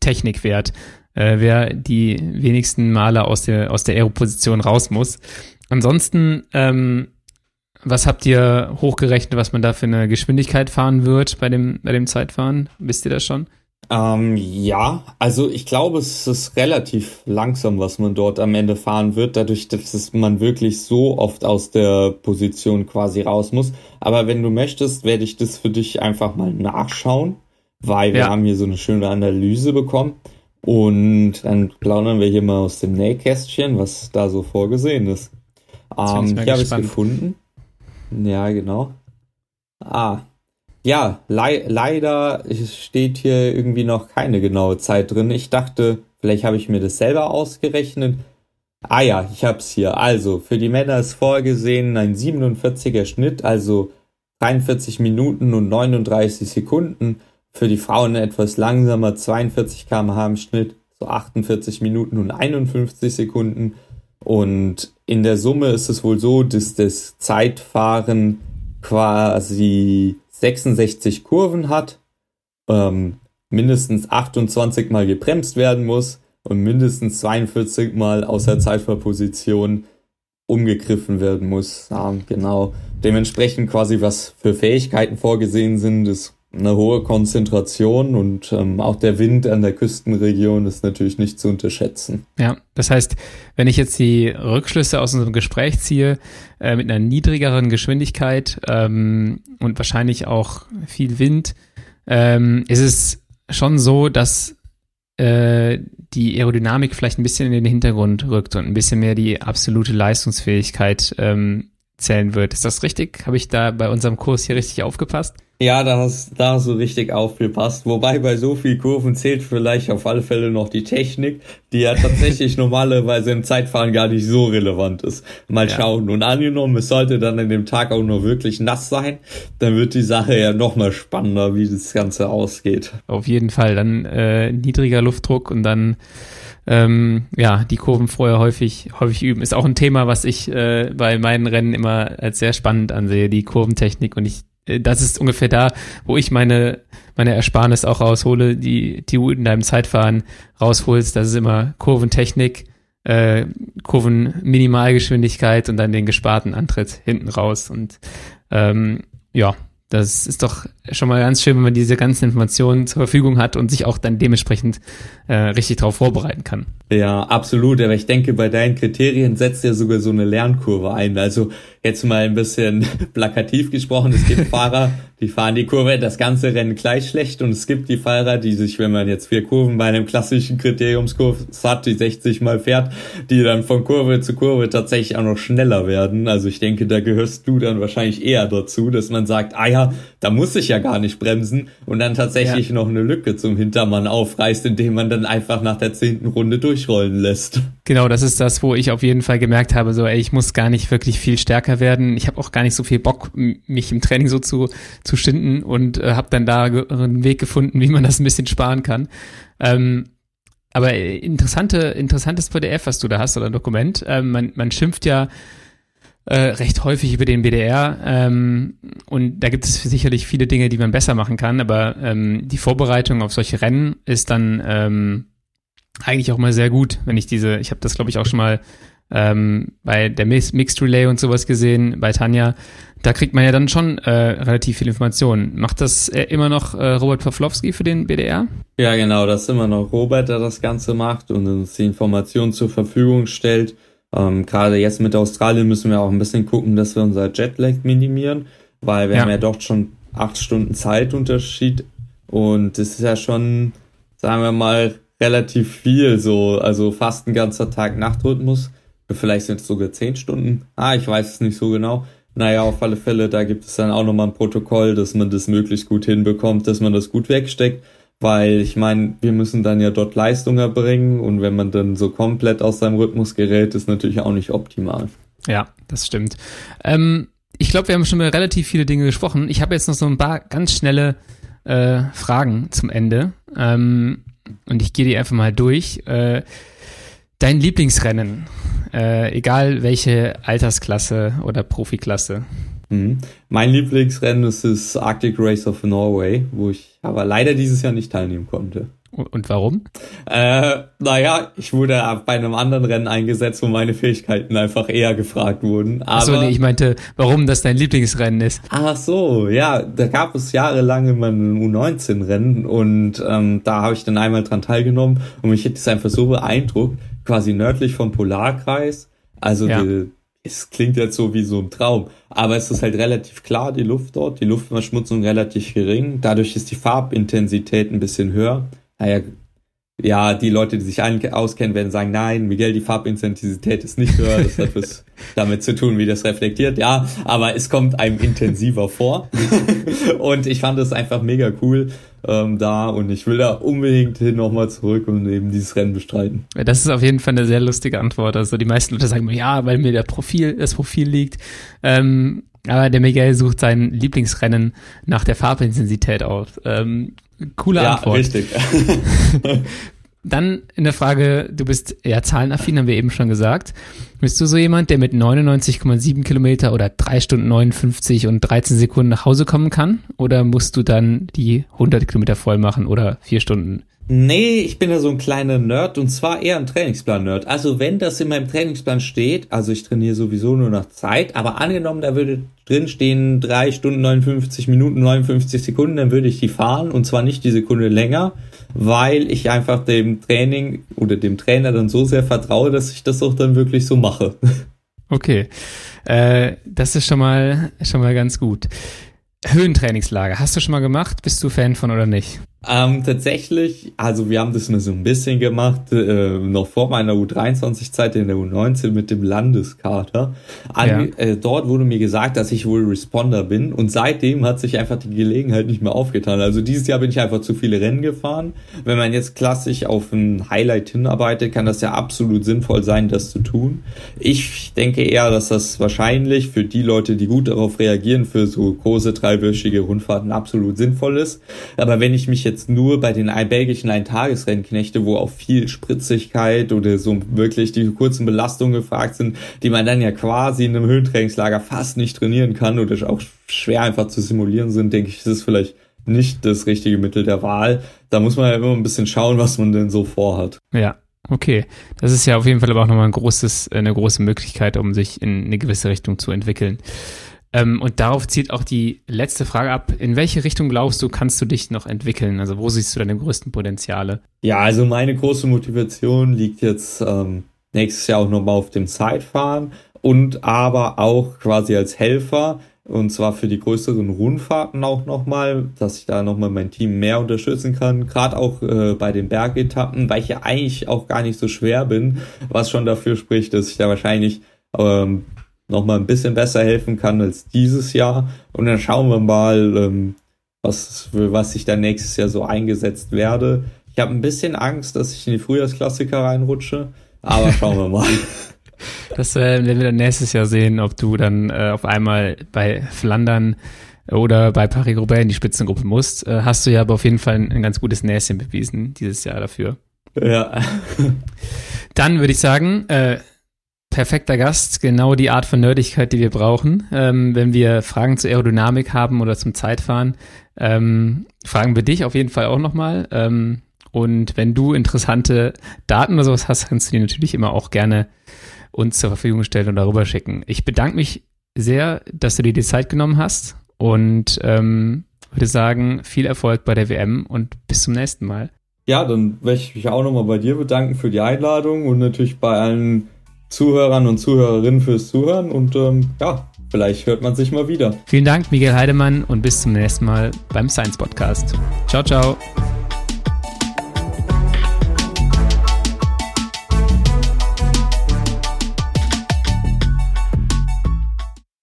Technikwert, äh, wer die wenigsten Male aus der, aus der Aeroposition raus muss. Ansonsten ähm, was habt ihr hochgerechnet, was man da für eine Geschwindigkeit fahren wird bei dem, bei dem Zeitfahren? Wisst ihr das schon? Ähm, ja, also ich glaube, es ist relativ langsam, was man dort am Ende fahren wird, dadurch, dass man wirklich so oft aus der Position quasi raus muss. Aber wenn du möchtest, werde ich das für dich einfach mal nachschauen, weil wir ja. haben hier so eine schöne Analyse bekommen. Und dann plaudern wir hier mal aus dem Nähkästchen, was da so vorgesehen ist. Ähm, hier habe ich es gefunden. Ja, genau. Ah. Ja, le leider steht hier irgendwie noch keine genaue Zeit drin. Ich dachte, vielleicht habe ich mir das selber ausgerechnet. Ah ja, ich hab's hier. Also, für die Männer ist vorgesehen ein 47er Schnitt, also 43 Minuten und 39 Sekunden. Für die Frauen etwas langsamer, 42 km/h im Schnitt, so 48 Minuten und 51 Sekunden. Und in der Summe ist es wohl so, dass das Zeitfahren quasi 66 Kurven hat, ähm, mindestens 28 Mal gebremst werden muss und mindestens 42 Mal aus der Zeitfahrposition umgegriffen werden muss. Ja, genau. Dementsprechend quasi was für Fähigkeiten vorgesehen sind, ist eine hohe Konzentration und ähm, auch der Wind an der Küstenregion ist natürlich nicht zu unterschätzen. Ja, das heißt, wenn ich jetzt die Rückschlüsse aus unserem Gespräch ziehe, äh, mit einer niedrigeren Geschwindigkeit ähm, und wahrscheinlich auch viel Wind, ähm, ist es schon so, dass äh, die Aerodynamik vielleicht ein bisschen in den Hintergrund rückt und ein bisschen mehr die absolute Leistungsfähigkeit ähm, zählen wird. Ist das richtig? Habe ich da bei unserem Kurs hier richtig aufgepasst? Ja, da hast, da hast du richtig aufgepasst. Wobei bei so viel Kurven zählt vielleicht auf alle Fälle noch die Technik, die ja tatsächlich normalerweise im Zeitfahren gar nicht so relevant ist. Mal ja. schauen. Und angenommen, es sollte dann an dem Tag auch nur wirklich nass sein, dann wird die Sache ja noch mal spannender, wie das Ganze ausgeht. Auf jeden Fall. Dann äh, niedriger Luftdruck und dann ähm, ja, die Kurven vorher häufig, häufig üben. Ist auch ein Thema, was ich äh, bei meinen Rennen immer als sehr spannend ansehe, die Kurventechnik. Und ich, äh, das ist ungefähr da, wo ich meine, meine Ersparnis auch raushole, die, die du in deinem Zeitfahren rausholst. Das ist immer Kurventechnik, äh, Kurvenminimalgeschwindigkeit und dann den gesparten Antritt hinten raus. Und ähm, ja, das ist doch schon mal ganz schön, wenn man diese ganzen Informationen zur Verfügung hat und sich auch dann dementsprechend äh, richtig darauf vorbereiten kann. Ja, absolut. Aber ich denke, bei deinen Kriterien setzt ja sogar so eine Lernkurve ein. Also jetzt mal ein bisschen plakativ gesprochen, es gibt Fahrer, die fahren die Kurve das ganze Rennen gleich schlecht und es gibt die Fahrer, die sich, wenn man jetzt vier Kurven bei einem klassischen Kriteriumskurs hat, die 60 mal fährt, die dann von Kurve zu Kurve tatsächlich auch noch schneller werden. Also ich denke, da gehörst du dann wahrscheinlich eher dazu, dass man sagt, ah ja, da muss ich ja gar nicht bremsen und dann tatsächlich ja. noch eine Lücke zum Hintermann aufreißt, indem man dann einfach nach der zehnten Runde durchrollen lässt. Genau, das ist das, wo ich auf jeden Fall gemerkt habe, so ey, ich muss gar nicht wirklich viel stärker werden. Ich habe auch gar nicht so viel Bock, mich im Training so zu, zu schinden und äh, habe dann da einen Weg gefunden, wie man das ein bisschen sparen kann. Ähm, aber interessante, interessantes PDF, was du da hast oder Dokument. Ähm, man, man schimpft ja äh, recht häufig über den BDR ähm, und da gibt es sicherlich viele Dinge, die man besser machen kann, aber ähm, die Vorbereitung auf solche Rennen ist dann ähm, eigentlich auch mal sehr gut, wenn ich diese, ich habe das glaube ich auch schon mal ähm, bei der Mixed Relay und sowas gesehen, bei Tanja, da kriegt man ja dann schon äh, relativ viel Informationen. Macht das äh, immer noch äh, Robert Pawlowski für den BDR? Ja, genau, das ist immer noch Robert, der das Ganze macht und uns die Informationen zur Verfügung stellt. Ähm, Gerade jetzt mit Australien müssen wir auch ein bisschen gucken, dass wir unser Jetlag minimieren, weil wir ja. haben ja doch schon acht Stunden Zeitunterschied und das ist ja schon, sagen wir mal, relativ viel so, also fast ein ganzer Tag-Nacht-Rhythmus. Vielleicht sind es sogar zehn Stunden. Ah, ich weiß es nicht so genau. Naja, auf alle Fälle, da gibt es dann auch nochmal ein Protokoll, dass man das möglichst gut hinbekommt, dass man das gut wegsteckt weil ich meine, wir müssen dann ja dort Leistung erbringen und wenn man dann so komplett aus seinem Rhythmus gerät, ist natürlich auch nicht optimal. Ja, das stimmt. Ähm, ich glaube, wir haben schon über relativ viele Dinge gesprochen. Ich habe jetzt noch so ein paar ganz schnelle äh, Fragen zum Ende ähm, und ich gehe die einfach mal durch. Äh, dein Lieblingsrennen, äh, egal welche Altersklasse oder Profiklasse. Mhm. Mein Lieblingsrennen ist das Arctic Race of Norway, wo ich aber leider dieses Jahr nicht teilnehmen konnte. Und warum? Äh, naja, ich wurde bei einem anderen Rennen eingesetzt, wo meine Fähigkeiten einfach eher gefragt wurden. Aber, Achso, nee, ich meinte, warum das dein Lieblingsrennen ist. Ach so, ja, da gab es jahrelang immer ein U19-Rennen und ähm, da habe ich dann einmal dran teilgenommen und mich hat das einfach so beeindruckt, quasi nördlich vom Polarkreis, also ja. die, es klingt jetzt so wie so ein Traum, aber es ist halt relativ klar, die Luft dort, die Luftverschmutzung relativ gering, dadurch ist die Farbintensität ein bisschen höher. Naja, ja, die Leute, die sich auskennen, werden sagen, nein, Miguel, die Farbintensität ist nicht höher, das hat was damit zu tun, wie das reflektiert, ja, aber es kommt einem intensiver vor. und ich fand es einfach mega cool ähm, da und ich will da unbedingt hin nochmal zurück und eben dieses Rennen bestreiten. Das ist auf jeden Fall eine sehr lustige Antwort. Also die meisten Leute sagen, ja, weil mir der Profil, das Profil liegt. Ähm, aber der Miguel sucht sein Lieblingsrennen nach der Farbintensität aus. Ähm, Coole ja, Antwort. Richtig. Dann in der Frage, du bist eher zahlenaffin, haben wir eben schon gesagt. Bist du so jemand, der mit 99,7 Kilometer oder 3 Stunden 59 und 13 Sekunden nach Hause kommen kann? Oder musst du dann die 100 Kilometer voll machen oder 4 Stunden? Nee, ich bin ja so ein kleiner Nerd und zwar eher ein Trainingsplan-Nerd. Also wenn das in meinem Trainingsplan steht, also ich trainiere sowieso nur nach Zeit, aber angenommen, da würde drin stehen 3 Stunden 59 Minuten 59 Sekunden, dann würde ich die fahren und zwar nicht die Sekunde länger, weil ich einfach dem Training oder dem Trainer dann so sehr vertraue, dass ich das auch dann wirklich so mache. Okay, äh, das ist schon mal schon mal ganz gut. Höhentrainingslager, hast du schon mal gemacht? Bist du Fan von oder nicht? Ähm, tatsächlich, also wir haben das nur so ein bisschen gemacht, äh, noch vor meiner U23-Zeit in der U19 mit dem Landeskater. An, ja. äh, dort wurde mir gesagt, dass ich wohl Responder bin und seitdem hat sich einfach die Gelegenheit nicht mehr aufgetan. Also dieses Jahr bin ich einfach zu viele Rennen gefahren. Wenn man jetzt klassisch auf ein Highlight hinarbeitet, kann das ja absolut sinnvoll sein, das zu tun. Ich denke eher, dass das wahrscheinlich für die Leute, die gut darauf reagieren, für so große dreiwöchige Rundfahrten absolut sinnvoll ist. Aber wenn ich mich jetzt jetzt nur bei den belgischen Eintagesrennknechte, wo auch viel Spritzigkeit oder so wirklich die kurzen Belastungen gefragt sind, die man dann ja quasi in einem Höhentrainingslager fast nicht trainieren kann oder auch schwer einfach zu simulieren sind, denke ich, ist es vielleicht nicht das richtige Mittel der Wahl. Da muss man ja immer ein bisschen schauen, was man denn so vorhat. Ja, Okay, das ist ja auf jeden Fall aber auch nochmal ein großes, eine große Möglichkeit, um sich in eine gewisse Richtung zu entwickeln. Ähm, und darauf zielt auch die letzte Frage ab. In welche Richtung glaubst du, kannst du dich noch entwickeln? Also wo siehst du deine größten Potenziale? Ja, also meine große Motivation liegt jetzt ähm, nächstes Jahr auch nochmal auf dem Zeitfahren und aber auch quasi als Helfer und zwar für die größeren Rundfahrten auch nochmal, dass ich da nochmal mein Team mehr unterstützen kann, gerade auch äh, bei den Bergetappen, weil ich ja eigentlich auch gar nicht so schwer bin, was schon dafür spricht, dass ich da wahrscheinlich ähm, noch mal ein bisschen besser helfen kann als dieses Jahr. Und dann schauen wir mal, ähm, was, für was ich dann nächstes Jahr so eingesetzt werde. Ich habe ein bisschen Angst, dass ich in die Frühjahrsklassiker reinrutsche, aber schauen wir mal. Das äh, werden wir dann nächstes Jahr sehen, ob du dann äh, auf einmal bei Flandern oder bei Paris-Roubaix in die Spitzengruppe musst. Äh, hast du ja aber auf jeden Fall ein, ein ganz gutes Näschen bewiesen dieses Jahr dafür. Ja. Dann würde ich sagen, äh, perfekter Gast, genau die Art von Nerdigkeit, die wir brauchen. Ähm, wenn wir Fragen zur Aerodynamik haben oder zum Zeitfahren, ähm, fragen wir dich auf jeden Fall auch nochmal. Ähm, und wenn du interessante Daten oder sowas hast, kannst du die natürlich immer auch gerne uns zur Verfügung stellen und darüber schicken. Ich bedanke mich sehr, dass du dir die Zeit genommen hast und ähm, würde sagen, viel Erfolg bei der WM und bis zum nächsten Mal. Ja, dann möchte ich mich auch nochmal bei dir bedanken für die Einladung und natürlich bei allen Zuhörern und Zuhörerinnen fürs Zuhören und ähm, ja, vielleicht hört man sich mal wieder. Vielen Dank, Miguel Heidemann und bis zum nächsten Mal beim Science Podcast. Ciao, ciao.